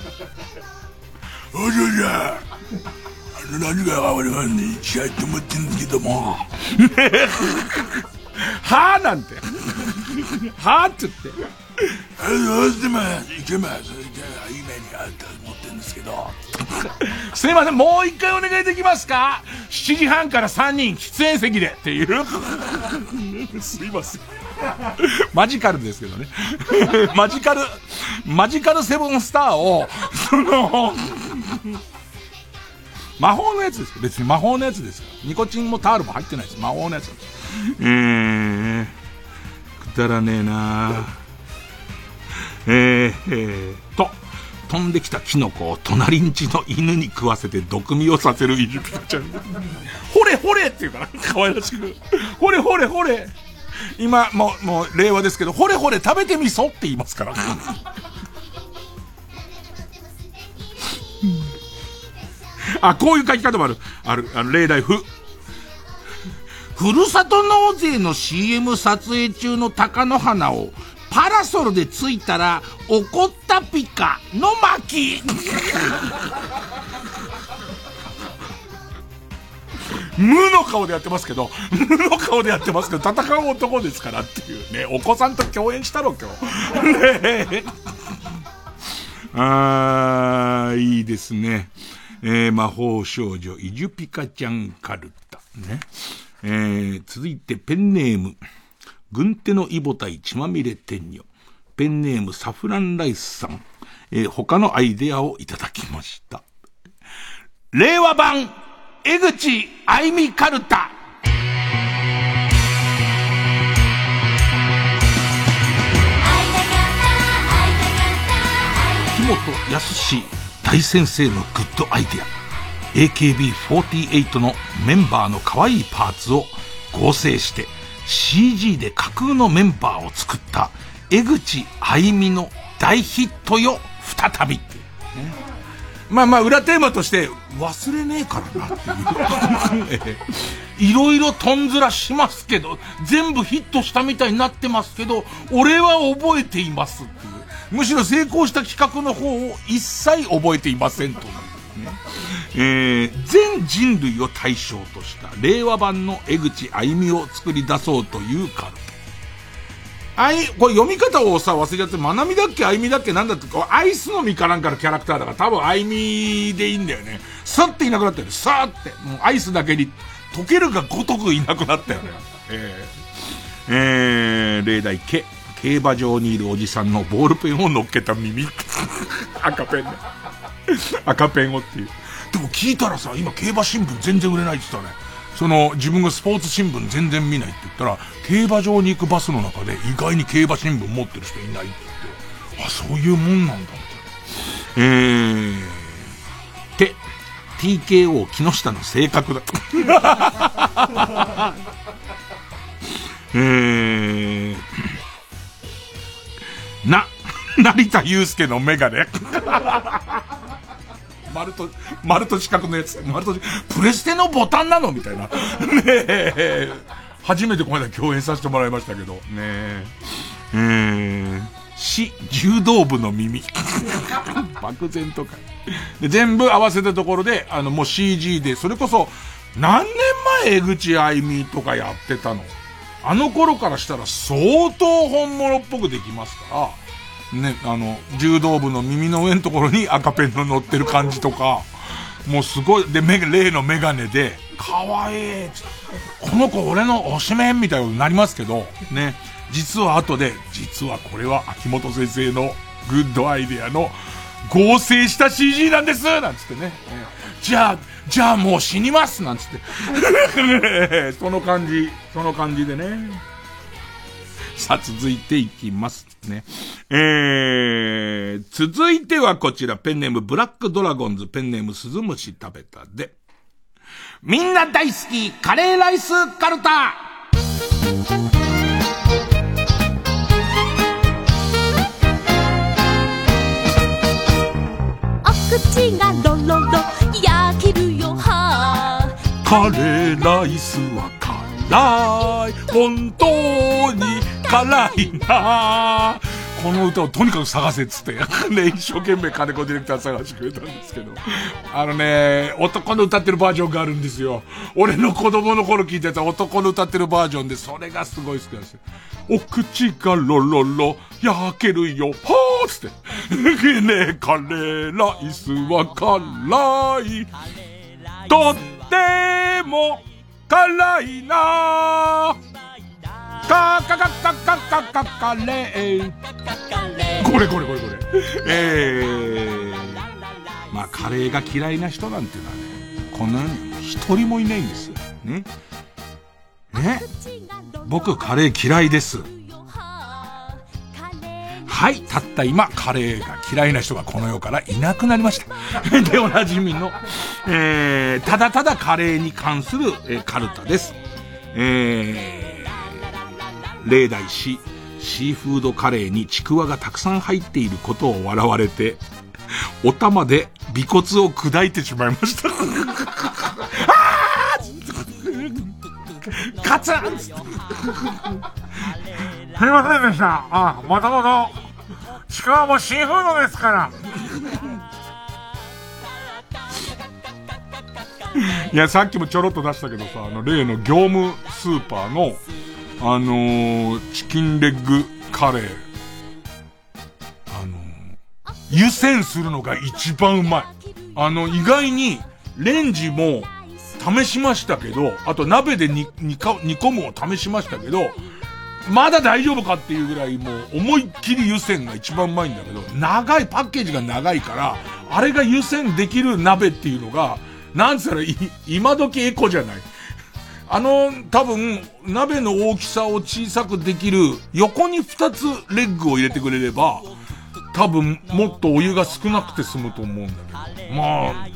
おじゃじゃ、あの何が我々に試合と思ってんですけども。はぁなんて。はぁっつって。どうしても、いけます。じゃあ、夢にあったと思ってるんですけど。すいません、もう一回お願いできますか ?7 時半から3人、出演席でっていう。すいません。マジカルですけどね。マジカル、マジカルセブンスターを、その、魔法のやつですよ。別に魔法のやつですよ。ニコチンもタールも入ってないです。魔法のやつ。えー、くだらねえなえー、えー、と、飛んできたキノコを隣んちの犬に食わせて毒味をさせるイジピカちゃん。ほれほれって言うから、可愛らしく。ほれほれほれ。今、もう、もう、令和ですけど、ほれほれ食べてみそって言いますから。あ、こういう書き方もある。ある、あの、例題、ふ。ふるさと納税の CM 撮影中の貴乃花をパラソルでついたら怒ったピカの巻無の顔でやってますけど、無の顔でやってますけど、戦う男ですからっていうね、お子さんと共演したろ、今日。ねあー、いいですね。えー、魔法少女、イジュピカちゃんカルタ。ね。えー、続いてペンネーム、軍手のイボタイ血まみれ天女。ペンネームサフランライスさん。えー、他のアイデアをいただきました。令和版江口愛美カルタ。木本康大先生のグッドアイデア。AKB48 のメンバーの可愛いパーツを合成して CG で架空のメンバーを作った江口愛美の大ヒットよ、再びってね。まあまあ、裏テーマとして、忘れねえからなっていう。いろいろとんずらしますけど、全部ヒットしたみたいになってますけど、俺は覚えていますっていう。むしろ成功した企画の方を一切覚えていませんと、ね。えー、全人類を対象とした令和版の江口歩みを作り出そうというカルト。あい、これ読み方をさ、忘れちゃって、まなみだっけあいみだっけなんだって、アイスの実かなんかのキャラクターだから、多分あいみでいいんだよね。さっていなくなったよね。さーって。もうアイスだけに、溶けるがごとくいなくなったよね。えー、えー、例題、け。競馬場にいるおじさんのボールペンを乗っけた耳。赤ペンね。赤ペンをっていう。でも聞いたらさ、今競馬新聞全然売れないって言ったね。その、自分がスポーツ新聞全然見ないって言ったら、競馬場に行くバスの中で意外に競馬新聞持ってる人いないって言って、あ、そういうもんなんだ、みたいな。えー、で、TKO 木下の性格だ。えー、な、成田祐介のメガネ。丸と、丸と四角のやつ。丸と、プレステのボタンなの？みたいな。ねえ。初めてこの間共演させてもらいましたけど。ねえ。えー、市柔道部の耳。漠然とか。で、全部合わせたところで、あの、もう CG で、それこそ、何年前江口愛美とかやってたの？あの頃からしたら相当本物っぽくできますから、ね、あの、柔道部の耳の上のところに赤ペンの乗ってる感じとか、もうすごい、で、メ例のメガネで、かわいい。この子俺の推しメンみたいになりますけど、ね。実は後で、実はこれは秋元先生のグッドアイデアの合成した CG なんですなんつってね。じゃあ、じゃあもう死にますなんつって。その感じ、その感じでね。さあ、続いていきますね。えー、続いてはこちら、ペンネームブラックドラゴンズ、ペンネームスズムシ食べたで。みんな大好き、カレーライスカルタ。お口がロロロ。焼けるよ。はカレーライスは辛い。本当に辛いなこの歌をとにかく探せっつって、ね、一生懸命金子ディレクター探してくれたんですけど。あのね、男の歌ってるバージョンがあるんですよ。俺の子供の頃聞いてた男の歌ってるバージョンで、それがすごい好きなんですよ。お口がロロロ、焼けるよ、はーつって。ねカレーライスは辛い。とっても、辛いなカカカカカカカカレー。これこれこれこれ。えー。まあ、カレーが嫌いな人なんていうのはね、この世に一人もいないんですよ。ね。ね。僕、カレー嫌いです。はい、たった今、カレーが嫌いな人がこの世からいなくなりました。で、おなじみの、えー、ただただカレーに関する、えー、カルタです。えー、例題し、シーフードカレーにちくわがたくさん入っていることを笑われて、お玉で尾骨を砕いてしまいました。カツンすいませんでした。あ、もともと、ちくわもシーフードですから。いや、さっきもちょろっと出したけどさ、あの、例の業務スーパーの、あのー、チキンレッグカレー。あのー、湯煎するのが一番うまい。あの、意外に、レンジも、試しましたけど、あと鍋で煮、煮、込むを試しましたけど、まだ大丈夫かっていうぐらいもう思いっきり湯煎が一番うまいんだけど、長い、パッケージが長いから、あれが湯煎できる鍋っていうのが、なんつったら今時エコじゃない。あの、多分、鍋の大きさを小さくできる、横に二つレッグを入れてくれれば、多分、もっとお湯が少なくて済むと思うんだけど。まあ、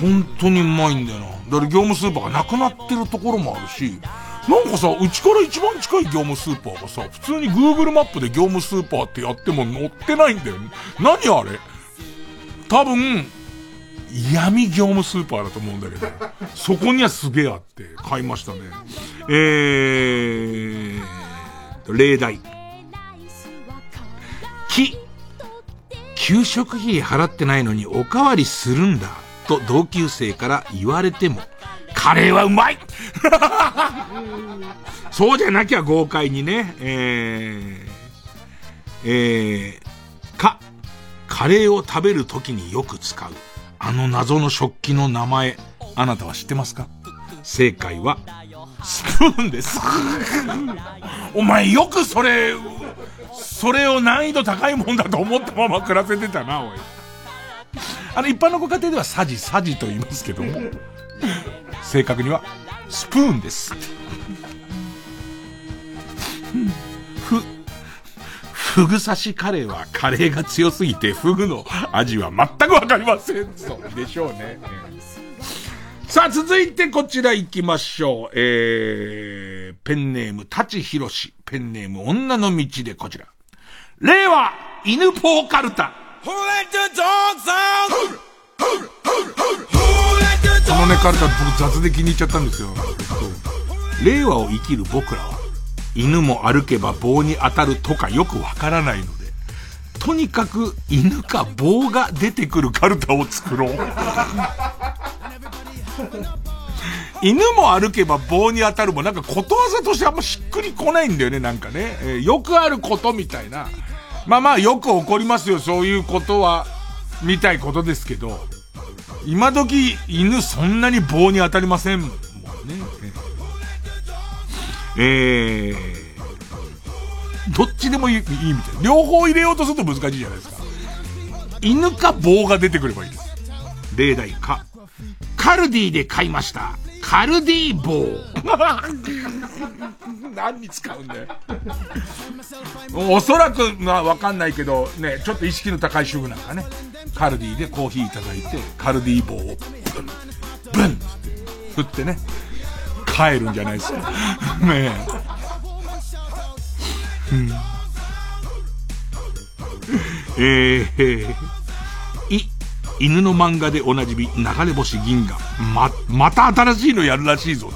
本当にうまいんだよな。だから業務スーパーがなくなってるところもあるし、なんかさ、うちから一番近い業務スーパーがさ、普通に Google マップで業務スーパーってやっても載ってないんだよ。何あれ？多分、闇業務スーパーだと思うんだけど、そこにはすげえあって買いましたね。えー、例題。き、給食費払ってないのにおかわりするんだ、と同級生から言われても、カレーはうまい そうじゃなきゃ豪快にね、えー、えー、か、カレーを食べるときによく使う。あの謎の食器の名前、あなたは知ってますか？正解は、スプーンです。お前よくそれ、それを難易度高いもんだと思ったまま暮らせてたな、おい。あの、一般のご家庭ではサジ、サジと言いますけども、正確には、スプーンです。ふ、フグ刺しカレーはカレーが強すぎてフグの味は全くわかりません。そうでしょうね。さあ、続いてこちら行きましょう。えー、ペンネーム、舘ひろし。ペンネーム、女の道でこちら。令和、犬ポーカルタ。このね、カルタ僕雑で気に入っちゃったんですよ。令和を生きる僕らは、犬も歩けば棒に当たるとかよくわからないので、とにかく犬か棒が出てくるカルタを作ろう。犬も歩けば棒に当たるもなんかことわざとしてあんましっくりこないんだよね、なんかね。えー、よくあることみたいな。まあまあよく起こりますよ、そういうことは、みたいことですけど。今時犬そんなに棒に当たりませんもんね。えー、どっちでもいいいいみたいな。両方入れようとすると難しいじゃないですか。犬か棒が出てくればいいです。例題か。カルディで買いました。カルディ棒。何に使うんだよ。おそらく、まあわかんないけど、ね、ちょっと意識の高い主婦なんかね、カルディでコーヒーいただいて、カルディ棒をブン、ブンって振ってね、帰るんじゃないですか。ねえ。うん、えー、い、犬の漫画でおなじみ、流れ星銀河。ま、また新しいのやるらしいぞ。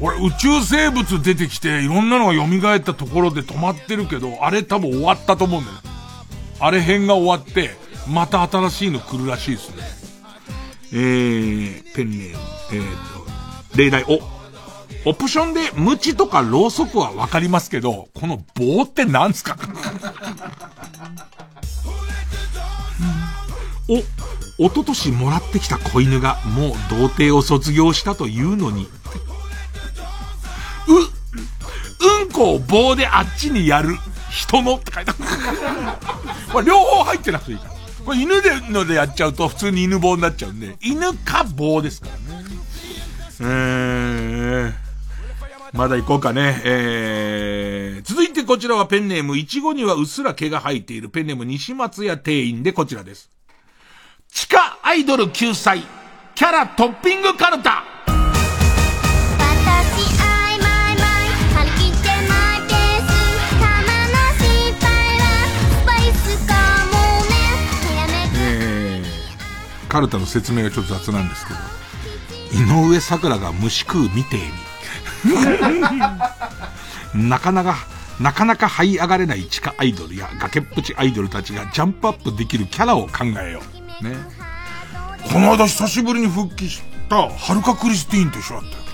俺、宇宙生物出てきて、いろんなのが蘇ったところで止まってるけど、あれ多分終わったと思うんだよ。あれ編が終わって、また新しいの来るらしいですね。えー、ペンネーム、えーと、例題、お、オプションでムチとかろうそくはわかりますけど、この棒って何すか？お、おととしもらってきた子犬がもう童貞を卒業したというのに、う、うんこを棒であっちにやる人のって書いてある。まあ、両方入ってなくていいから。これ犬でのでやっちゃうと普通に犬棒になっちゃうんで、犬か棒ですからね。えー、まだ行こうかね。えー、続いてこちらはペンネーム、いちごにはうっすら毛が生えているペンネーム西松屋店員でこちらです。地下アイドル救済、キャラトッピングカルタ。カルタの説明がちょっと雑なんですけど、井上桜が虫食うみてえに。なかなか、なかなか這い上がれない地下アイドルや崖っぷちアイドルたちがジャンプアップできるキャラを考えよう。ね。この間久しぶりに復帰したはるかクリスティーンと一緒だったよ。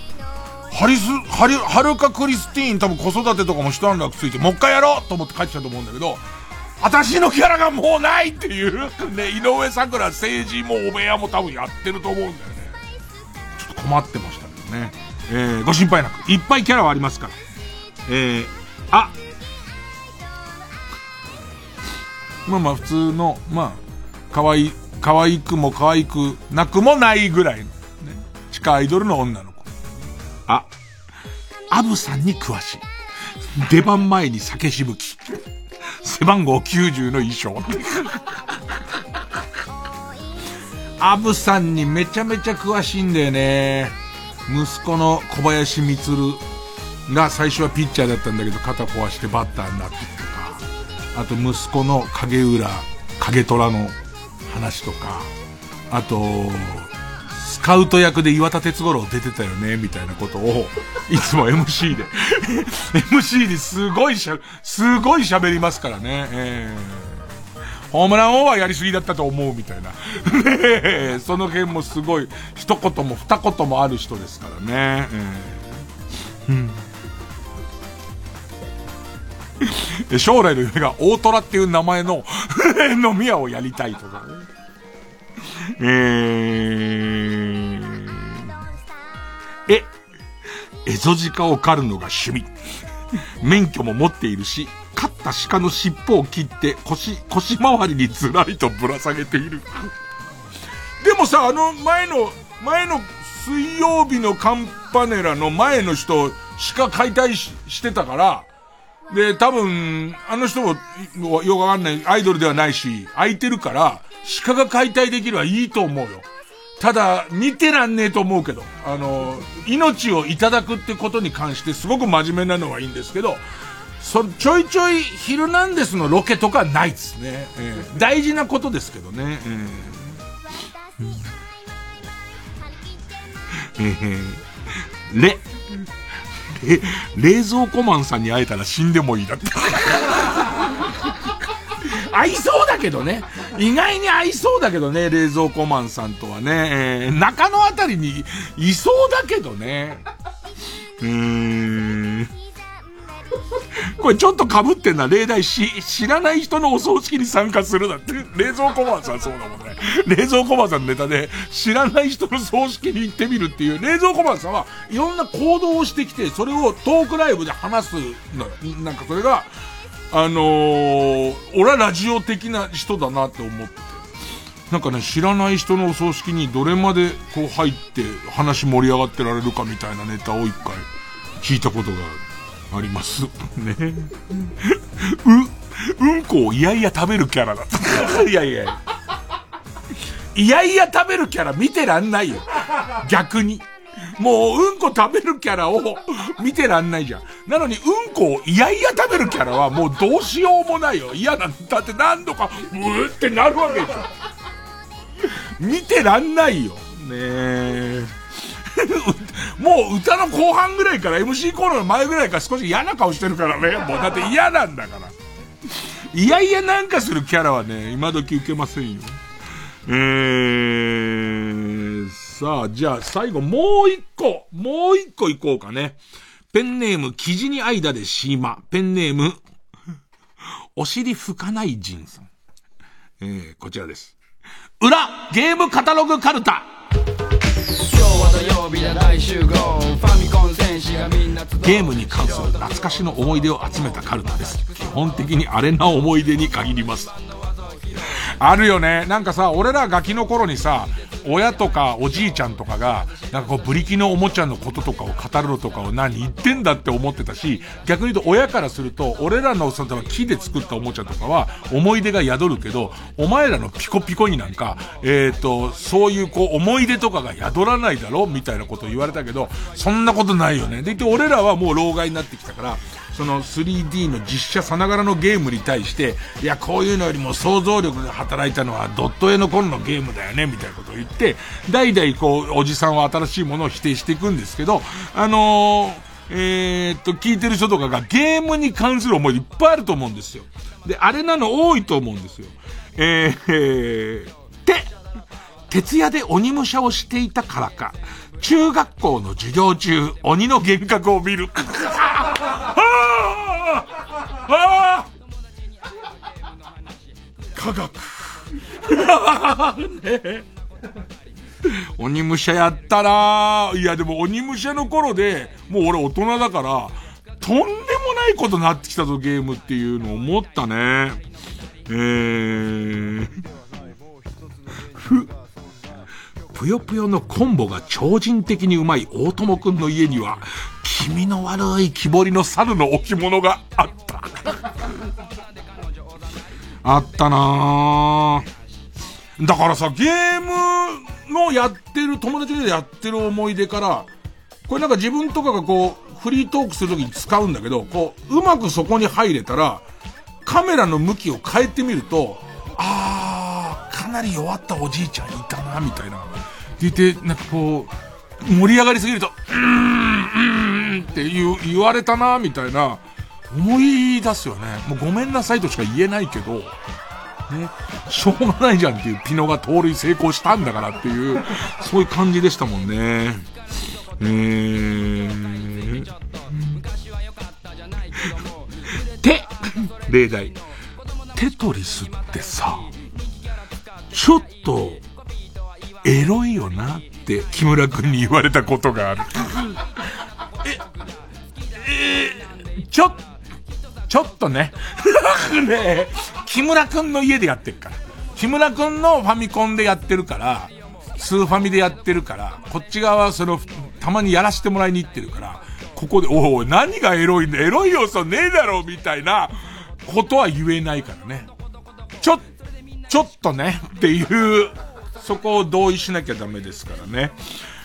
ハリス、ハリ、はるかクリスティーン多分子育てとかも一段落ついて、もう一回やろうと思って帰ってきたと思うんだけど、私のキャラがもうないっていう、ね、井上桜政治もお部屋も多分やってると思うんだよね。ちょっと困ってましたけどね。えー、ご心配なく。いっぱいキャラはありますから。えー、あまあまあ普通の、まあ、可愛い可愛くも可愛くなくもないぐらいの、ね、地下アイドルの女の子。あ、アブさんに詳しい。出番前に酒しぶき。背番号90の衣装。アブさんにめちゃめちゃ詳しいんだよね。息子の小林光が最初はピッチャーだったんだけど肩壊してバッターになってとか、あと息子の影浦、影虎の話とか、あと、スカウト役で岩田哲五郎出てたよね、みたいなことを、いつも MC で MC にすごいしゃ、すごい喋りますからね、えー、ホームラン王はやりすぎだったと思うみたいな。ねその辺もすごい、一言も二言もある人ですからね。えー、うん将来の夢が大虎っていう名前の 飲み屋をやりたいとかね。え、え、エゾジカを狩るのが趣味。免許も持っているし、飼った鹿の尻尾を切って腰、腰回りにずらりとぶら下げている。でもさ、あの前の、前の水曜日のカンパネラの前の人、鹿解体ししてたから、で、多分、あの人も、よくわかんない、アイドルではないし、空いてるから、鹿が解体できるはいいと思うよ。ただ、見てらんねえと思うけど、あの、命をいただくってことに関してすごく真面目なのはいいんですけど、そ、ちょいちょいヒルナンデスのロケとかないですね。えー、大事なことですけどね。えー、えー、レ、え、冷蔵庫マンさんに会えたら死んでもいいだって。合いそうだけどね。意外に合いそうだけどね、冷蔵庫マンさんとはね。えー、中野あたりにいそうだけどね。うーん。これちょっと被ってんな、例題し、知らない人のお葬式に参加するだって。冷蔵庫マンさんそうだもんね。冷蔵庫マンさんのネタで、知らない人の葬式に行ってみるっていう、冷蔵庫マンさんはいろんな行動をしてきて、それをトークライブで話すの。なんかそれが、あのー、俺はラジオ的な人だなって思って。なんかね、知らない人のお葬式にどれまでこう入って話盛り上がってられるかみたいなネタを一回聞いたことがあります。ね。う、うんこをいやいや食べるキャラだった。いやいや。いやいや食べるキャラ見てらんないよ。逆に。もう、うんこ食べるキャラを見てらんないじゃん。なのに、うんこをいやいや食べるキャラはもうどうしようもないよ。嫌なんだって何度か、うーってなるわけでしょ。見てらんないよ。ねえ。もう歌の後半ぐらいから MC コーナーの前ぐらいから少し嫌な顔してるからね。もうだって嫌なんだから。いやいやなんかするキャラはね、今時受けませんよ。えー、さあ、じゃあ最後もう一個、もう一個いこうかね。ペンネーム、生地に間でシーマ。ペンネーム、お尻拭かない人さん。えー、こちらです。裏、ゲームカタログカルタ。ゲームに関する懐かしの思い出を集めたカルタです。基本的にアレな思い出に限ります。あるよね。なんかさ、俺らガキの頃にさ、親とかおじいちゃんとかが、なんかこう、ブリキのおもちゃのこととかを語るのとかを何言ってんだって思ってたし、逆に言うと親からすると、俺らのその木で作ったおもちゃとかは、思い出が宿るけど、お前らのピコピコになんか、えっ、ー、と、そういうこう、思い出とかが宿らないだろ？みたいなことを言われたけど、そんなことないよね。で、俺らはもう老害になってきたから、その 3D の実写さながらのゲームに対して、いや、こういうのよりも想像力が働いたのはドット絵の頃のゲームだよね、みたいなことを言って、代々こう、おじさんは新しいものを否定していくんですけど、あのーえー、っと、聞いてる人とかがゲームに関する思いいっぱいあると思うんですよ。で、あれなの多いと思うんですよ。えー、え、て、徹夜で鬼武者をしていたからか、中学校の授業中、鬼の幻覚を見る。科学。ね鬼武者やったないやでも鬼武者の頃で、もう俺大人だから、とんでもないことになってきたぞゲームっていうのを思ったね。えー、ふ、ぷよぷよのコンボが超人的にうまい大友くんの家には、気味の悪い木彫りの猿の置物があった。あったなぁ。だからさ、ゲームのやってる、友達でやってる思い出から、これなんか自分とかがこう、フリートークするときに使うんだけど、こう、うまくそこに入れたら、カメラの向きを変えてみると、あー、かなり弱ったおじいちゃんいたな、みたいな。でいて、なんかこう、盛り上がりすぎると、うーん、うーんって言言われたな、みたいな、思い出すよね。もうごめんなさいとしか言えないけど、ね、しょうがないじゃんっていうピノが盗塁成功したんだからっていう、そういう感じでしたもんね。えー、て、例題。テトリスってさ、ちょっと、エロいよなって木村くんに言われたことがある。え、えー、ちょっと、ちょっとね。ね木村くんの家でやってるから。木村くんのファミコンでやってるから、スーファミでやってるから、こっち側はその、たまにやらせてもらいに行ってるから、ここで、おお、何がエロいんだエロい要素ねえだろみたいなことは言えないからね。ちょ、ちょっとね、っていうそこを同意しなきゃダメですからね。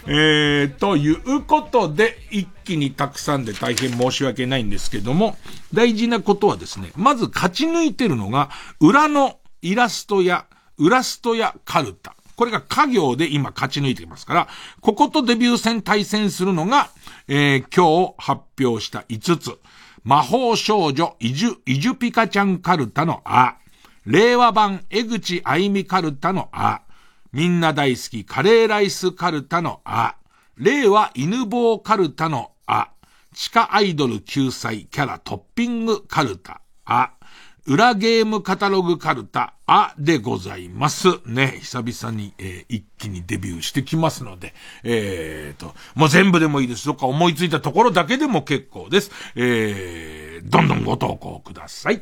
えー、ということで、一気にたくさんで大変申し訳ないんですけども、大事なことはですね、まず勝ち抜いてるのが、裏のイラストや、ウラストやカルタ。これが家業で今勝ち抜いていますから、こことデビュー戦対戦するのが、えー、今日発表した5つ。魔法少女、イジュ、イジュピカちゃんカルタのあ。令和版江口愛美カルタのあ。みんな大好きカレーライスカルタのあ。令和犬棒カルタのあ。地下アイドル救済キャラトッピングカルタ、あ、裏ゲームカタログカルタ、あでございます。ね、久々に、えー、一気にデビューしてきますので、えーと、もう全部でもいいです。どっか思いついたところだけでも結構です。えー、どんどんご投稿ください。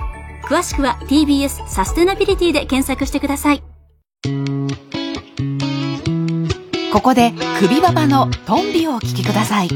詳しくは TBS サステナビリティで検索してください。ここで、首ババのトンビをお聞きください。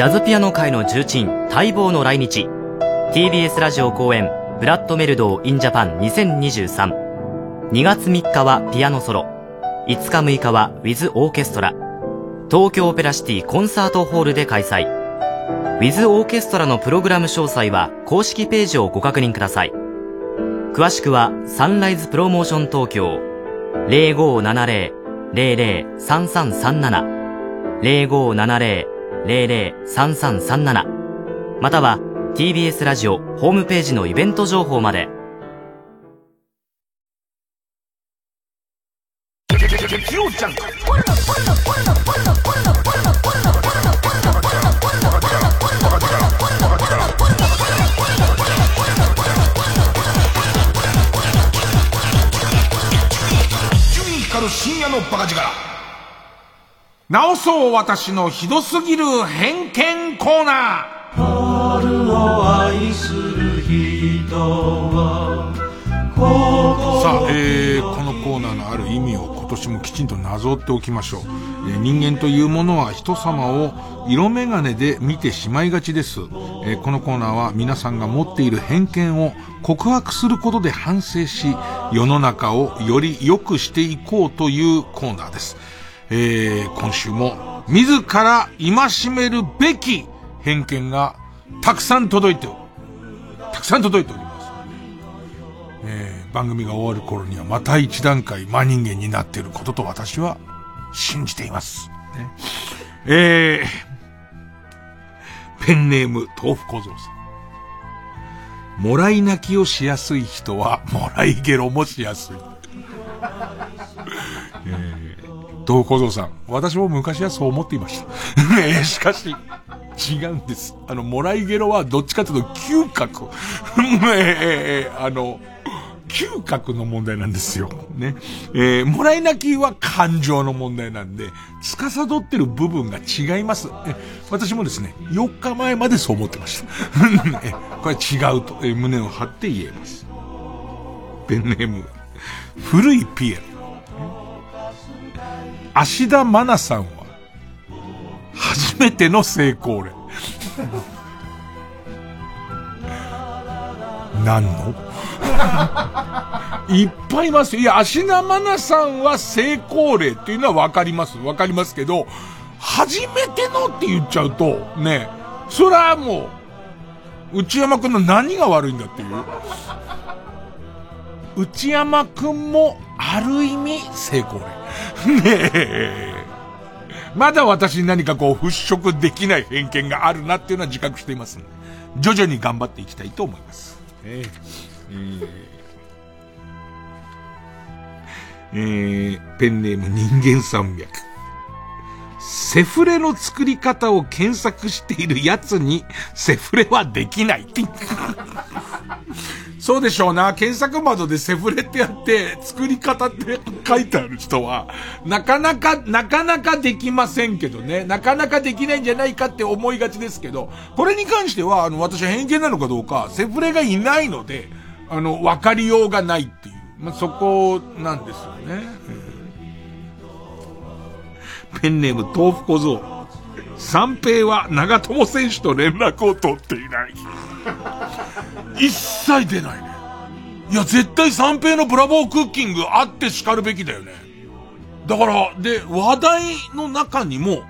ジャズピアノ界の重鎮、待望の来日。TBS ラジオ後援、ブラッドメルドー・ in Japan 2023。2月3日はピアノソロ。5日6日は with Orchestra。東京オペラシティコンサートホールで開催。 with Orchestra のプログラム詳細は公式ページをご確認ください。詳しくはサンライズプロモーション東京0570-003337 0570 003337または TBS ラジオホームページのイベント情報まで深夜のバカ力直そう私のひどすぎる偏見コーナー。春を愛する人はさあ、えー、このコーナーのある意味を今年もきちんとなぞっておきましょう、えー、人間というものは人様を色眼鏡で見てしまいがちです、えー、このコーナーは皆さんが持っている偏見を告白することで反省し世の中をより良くしていこうというコーナーですえー、今週も自ら戒めるべき偏見がたくさん届いてたくさん届いております。えー、番組が終わる頃にはまた一段階真人間になっていることと私は信じています。ね、えー、ペンネーム豆腐小僧さん。もらい泣きをしやすい人は、もらいゲロもしやすい。東小僧さん。私も昔はそう思っていました。ね しかし、違うんです。あの、もらいゲロはどっちかというと嗅覚。えー、あの、嗅覚の問題なんですよ。ね。えー、もらい泣きは感情の問題なんで、司ってる部分が違います。私もですね、4日前までそう思ってました。えこれは違うと、え胸を張って言えます。ペンネーム、古いピエロ。芦田愛菜さんは、初めての成功例。何の？いっぱいいますよ。いや、芦田愛菜さんは成功例っていうのはわかります。わかりますけど、初めてのって言っちゃうと、ね、それはもう、内山くんの何が悪いんだっていう。内山くんも、ある意味、成功例。ねえ。まだ私に何かこう、払拭できない偏見があるなっていうのは自覚していますので、徐々に頑張っていきたいと思います。えー、えー、ペンネーム人間山脈。セフレの作り方を検索している奴に、セフレはできない そうでしょうな。検索窓でセフレってやって、作り方って書いてある人は、なかなか、なかなかできませんけどね。なかなかできないんじゃないかって思いがちですけど、これに関しては、あの、私は偏見なのかどうか、セフレがいないので、あの、わかりようがないっていう。まあ、そこなんですよね。ペンネーム豆腐小僧。三平は長友選手と連絡を取っていない。一切出ないね。いや、絶対三平のブラボークッキングあって叱るべきだよね。だから、で、話題の中にも、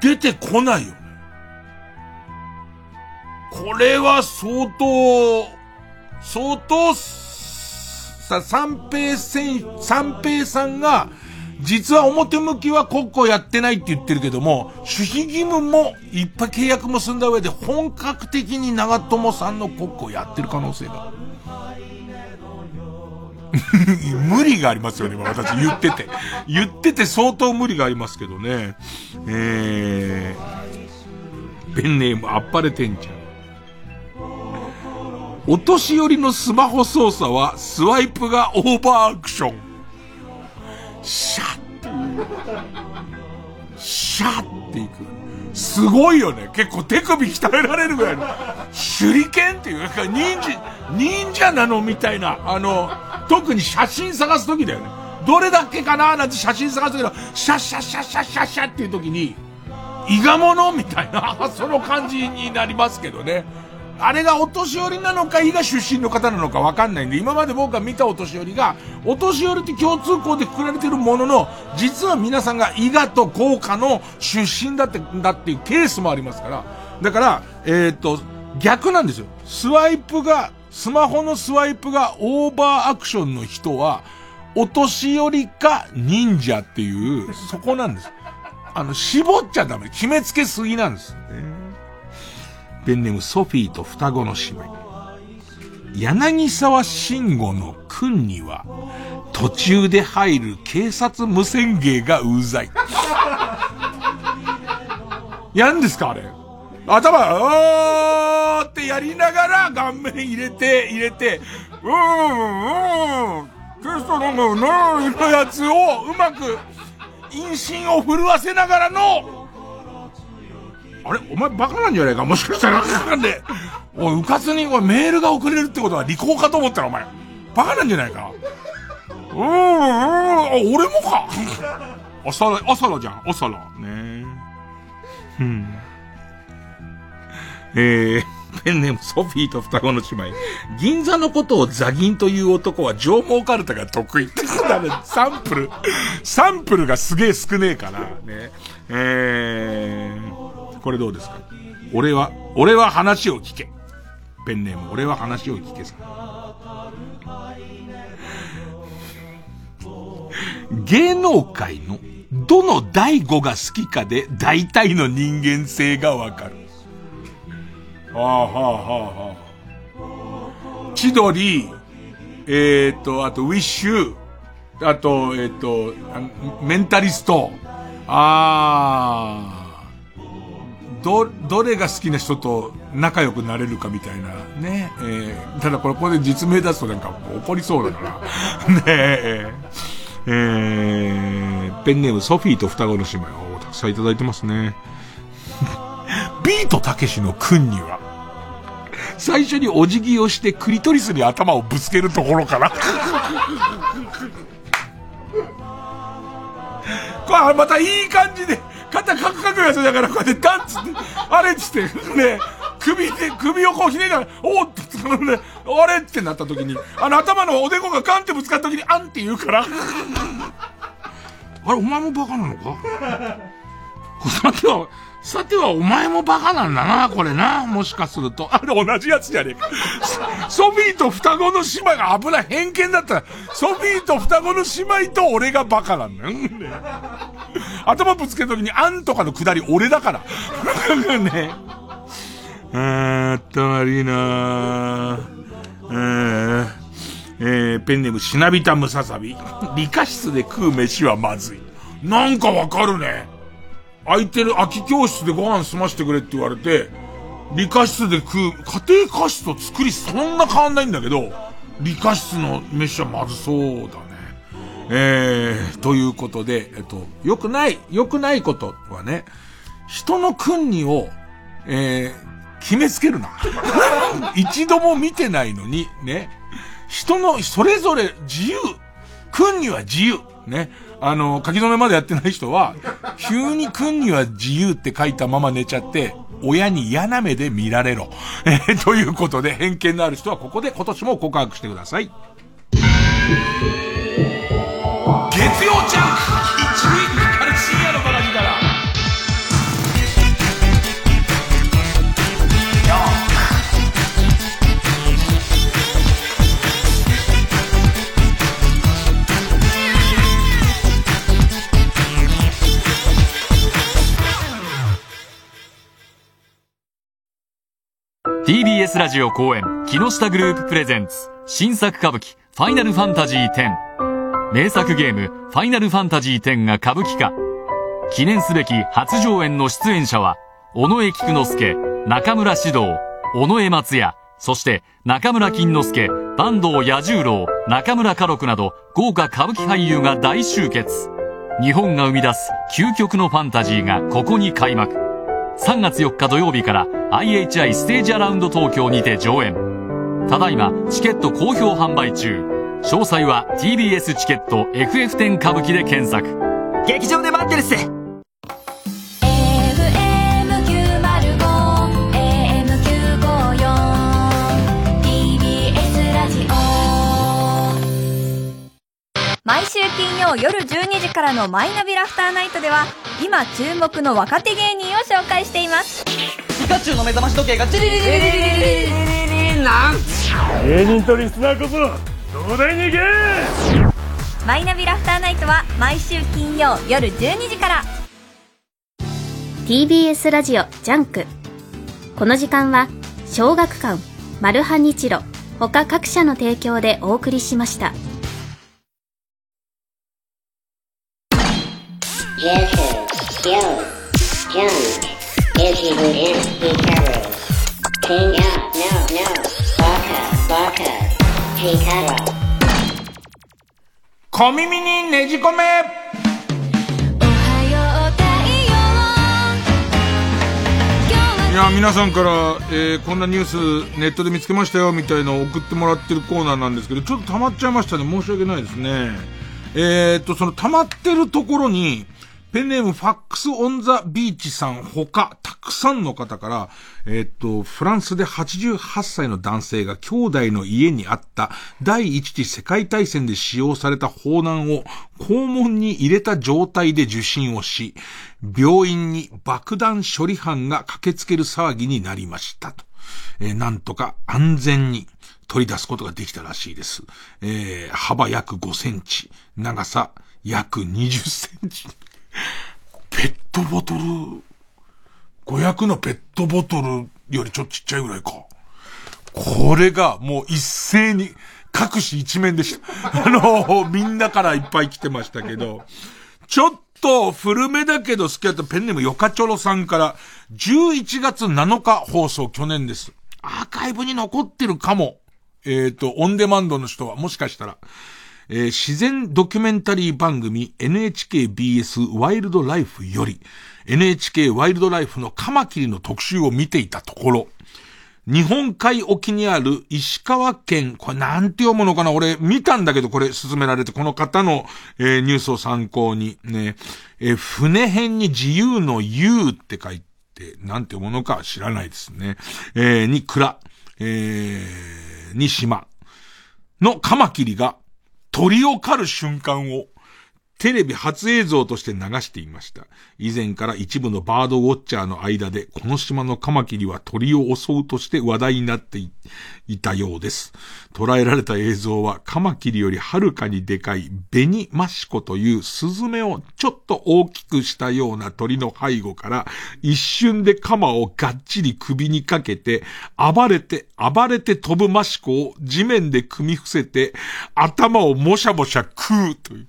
出てこないよね。これは相当、相当、さ、三平選、三平さんが、実は表向きは国庫やってないって言ってるけども、守秘義務もいっぱい契約も済んだ上で本格的に長友さんの国庫やってる可能性が。無理がありますよね、私言ってて。言ってて相当無理がありますけどね。えー、ペンネームあっぱれてんじゃん。お年寄りのスマホ操作はスワイプがオーバーアクション。シャッシャッっていく。すごいよね。結構手首鍛えられるぐらいの。手裏剣っていうか、忍者、忍者なのみたいな、あの、特に写真探す時だよね。どれだっけかななんて写真探す時の、シャッシャッシャッシャッシャッシャッっていう時に、伊賀者みたいな、その感じになりますけどね。あれがお年寄りなのか、伊賀出身の方なのかわかんないんで、今まで僕が見たお年寄りが、お年寄りって共通項でくくられてるものの、実は皆さんが伊賀と高価の出身だって、だっていうケースもありますから。だから、えっ、と、逆なんですよ。スワイプが、スマホのスワイプがオーバーアクションの人は、お年寄りか忍者っていう、そこなんです。あの、絞っちゃダメ。決めつけすぎなんです。ペンネームソフィーと双子の姉妹。柳沢慎吾の君には、途中で入る警察無線芸がうざい。やるんですかあれ。頭、あーってやりながら顔面入れて、入れて、うーん、うーん、テストのの、のやつをうまく、陰心を震わせながらの、あれお前バカなんじゃないか？もしかしたら。なんで、おい、うかつに、おい、メールが送れるってことは利口かと思ったら、お前。バカなんじゃないか？うーん、うん、あ俺もか。朝ら、朝らじゃん、朝ら。ねうん。えー、ペンネームソフィーと双子の姉妹。銀座のことをザギンという男は上毛カルタが得意ってだね。サンプル、サンプルがすげえ少ねえから。ね。えー、これどうですか？俺は、俺は話を聞け。ペンネーム、俺は話を聞けさ。芸能界のどの第五が好きかで大体の人間性がわかる。はあはあはあはあ。千鳥、えー、っと、あとウィッシュ、あと、えっ、と、メンタリスト。あー。ど、どれが好きな人と仲良くなれるかみたいなね。えー、ただこれ、これで実名出すとなんか怒りそうだから。ねえ。えー、ペンネームソフィーと双子の姉妹をたくさんいただいてますね。ビートたけしの君には、最初にお辞儀をしてクリトリスに頭をぶつけるところから。これまたいい感じで、肩カクカクやつだから、こうやってダンつって、あれっつって、ね、首で、首をこうひねりながら、おっって、ね、あれってなった時に、あの頭のおでこがガンってぶつかった時に、あんって言うから。あれ、お前もバカなのか？さては、さてはお前もバカなんだな、これな。もしかすると。あれ同じやつじゃねえか。ソフィーと双子の姉妹が危ない。偏見だったら、ソフィーと双子の姉妹と俺がバカなんだよ。頭ぶつけた時に、あんとかのくだり俺だから。ね。あー、ったまりな。えー、えー、ペンネームしなびたムササビ。理科室で食う飯はまずい。なんかわかるね。空いてる空き教室でご飯済ましてくれって言われて、理科室で食う、家庭科室と作りそんな変わんないんだけど、理科室の飯はまずそうだね。えー、ということで、えっと、良くない、良くないことはね、人の訓にを、えー、決めつけるな。一度も見てないのに、ね、人の、それぞれ自由。訓には自由。ね。あの、書き初めまでやってない人は、急に君には自由って書いたまま寝ちゃって、親に嫌な目で見られろ。えー、ということで、偏見のある人はここで今年も告白してください。月曜ジャンク TBS ラジオ公演木下グループプレゼンツ新作歌舞伎ファイナルファンタジー10名作ゲームファイナルファンタジー10が歌舞伎化。記念すべき初上演の出演者は尾上菊之助中村獅童尾上松也そして中村金之助坂東彌十郎中村家禄など豪華歌舞伎俳優が大集結。日本が生み出す究極のファンタジーがここに開幕。3月4日土曜日から IHI ステージアラウンド東京にて上演。ただいまチケット好評販売中。詳細は TBS チケット FF10 歌舞伎で検索。劇場で待ってるっす。毎週金曜夜12時からのマイナビラフターナイトでは今注目の若手芸人を紹介していますピカチュウの目覚まし時計がチリリリリリリリリリなん芸人とリスナーこそ東大に行けマイナビラフターナイトは毎週金曜夜12時から TBS ラジオジャンクこの時間は小学館マルハニチロ他各社の提供でお送りしました。小耳にねじ込めいや皆さんから、えー、こんなニュースネットで見つけましたよみたいのを送ってもらってるコーナーなんですけどちょっと溜まっちゃいましたね。申し訳ないですね。えー、っとその溜まってるところにペンネームファックスオンザビーチさん他、たくさんの方から、え、っと、フランスで88歳の男性が兄弟の家にあった第一次世界大戦で使用された砲弾を肛門に入れた状態で受診をし、病院に爆弾処理班が駆けつける騒ぎになりましたと。えー、なんとか安全に取り出すことができたらしいです。えー、幅約5センチ、長さ約20センチ。ペットボトル、500のペットボトルよりちょっとちっちゃいぐらいか。これがもう一斉に、各紙一面でした。あの、みんなからいっぱい来てましたけど、ちょっと古めだけど好きだったペンネームヨカチョロさんから11月7日放送去年です。アーカイブに残ってるかも。えっ、ー、と、オンデマンドの人はもしかしたら、えー、自然ドキュメンタリー番組 NHKBS ワイルドライフより NHK ワイルドライフのカマキリの特集を見ていたところ、日本海沖にある石川県、これなんて読むのかな？俺見たんだけどこれ進められて、この方の、えー、ニュースを参考にね、えー、船編に自由の U って書いて、なんて読むのか知らないですね。えー、に蔵、えー、に島のカマキリが鳥を狩る瞬間を。テレビ初映像として流していました。以前から一部のバードウォッチャーの間で、この島のカマキリは鳥を襲うとして話題になっていたようです。捉えられた映像は、カマキリよりはるかにでかいベニマシコというスズメをちょっと大きくしたような鳥の背後から、一瞬でカマをがっちり首にかけて、暴れて、暴れて飛ぶマシコを地面で組み伏せて、頭をもしゃもしゃ食うという。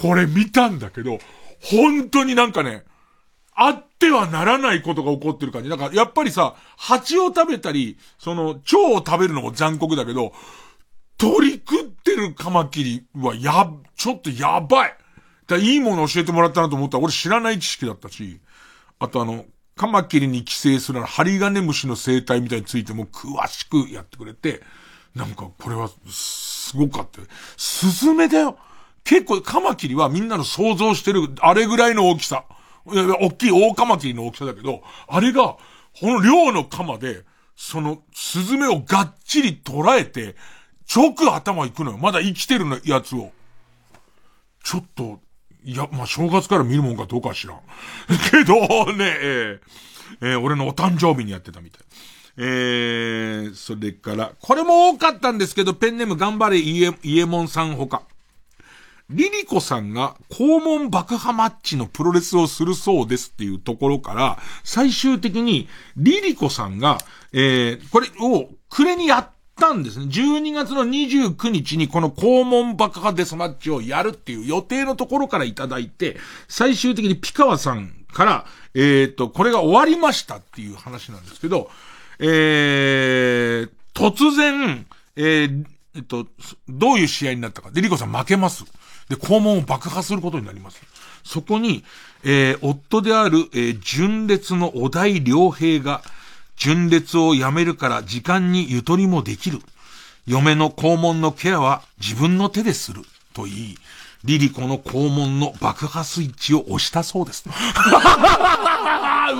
これ見たんだけど、本当になんかね、あってはならないことが起こってる感じ。だからやっぱりさ、蜂を食べたり、その、蝶を食べるのも残酷だけど、鳥食ってるカマキリはや、ちょっとやばい。だいいもの教えてもらったなと思ったら、俺知らない知識だったし、あとあの、カマキリに寄生するハリガネムシの生態みたいについても詳しくやってくれて、なんかこれはすごかった。スズメだよ。結構カマキリはみんなの想像してる、あれぐらいの大きさ。大きい大カマキリの大きさだけど、あれが、この量のカマで、その、スズメをがっちり捉えて、直頭行くのよ。まだ生きてるのやつを。ちょっと、いや、まあ、正月から見るもんかどうか知らん。けどね、えー、えー、俺のお誕生日にやってたみたい。えー、それから、これも多かったんですけど、ペンネーム頑張れイエ、イエモンさんほか。リリコさんが肛門爆破マッチのプロレスをするそうですっていうところから、最終的にリリコさんが、えー、これを暮れにやったんですね。12月の29日にこの肛門爆破デスマッチをやるっていう予定のところからいただいて、最終的にピカワさんから、えっ、ー、と、これが終わりましたっていう話なんですけど、えー、突然、えー、えっと、どういう試合になったか。で、リコさん負けます。で、肛門を爆破することになります。そこに、えー、夫である、えー、純烈の小田井良平が、純烈を辞めるから時間にゆとりもできる。嫁の肛門のケアは自分の手でする。と言い、リリコの肛門の爆破スイッチを押したそうです。う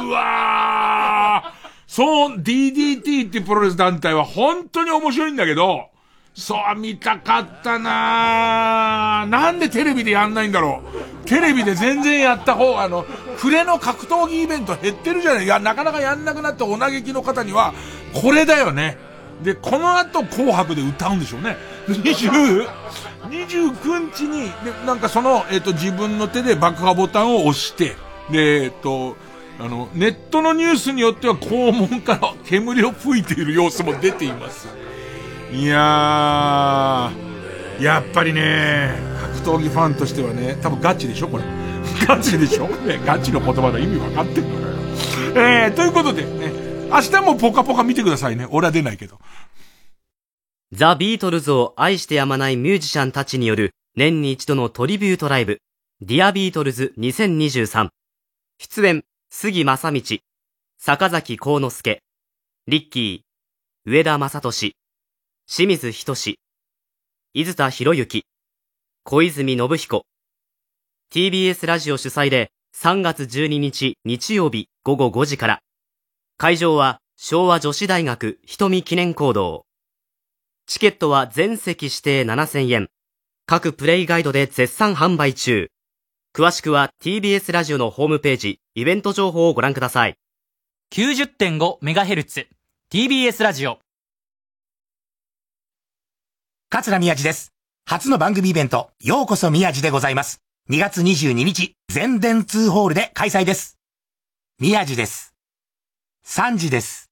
わーそう、DDT ってプロレス団体は本当に面白いんだけど、そう、見たかったななんでテレビでやんないんだろう。テレビで全然やった方が、あの、暮れの格闘技イベント減ってるじゃない。いや、なかなかやんなくなったお嘆きの方には、これだよね。で、この後紅白で歌うんでしょうね。20、29日に、で、なんかその、えっ、ー、と、自分の手で爆破ボタンを押して、で、えっ、ー、と、あの、ネットのニュースによっては肛門から煙を吹いている様子も出ています。いやー、やっぱりね、格闘技ファンとしてはね、多分ガチでしょこれ。ガチでしょ？ね、ガチの言葉の意味分かってんのかよ。えー、ということでね、明日もポカポカ見てくださいね。俺は出ないけど。ザ・ビートルズを愛してやまないミュージシャンたちによる年に一度のトリビュートライブ、 Dear Beatles 2023。出演、杉真理、坂崎幸之助、リッキー、上田正俊、清水仁伊豆田博之、小泉信彦。TBS ラジオ主催で3月12日日曜日午後5時から。会場は昭和女子大学瞳記念講堂。チケットは全席指定7000円。各プレイガイドで絶賛販売中。詳しくは TBS ラジオのホームページ、イベント情報をご覧ください。90.5MHz、TBS ラジオ。桂宮治です。初の番組イベント、ようこそ宮治でございます。2月22日、全電通ホールで開催です。宮治です。3時です。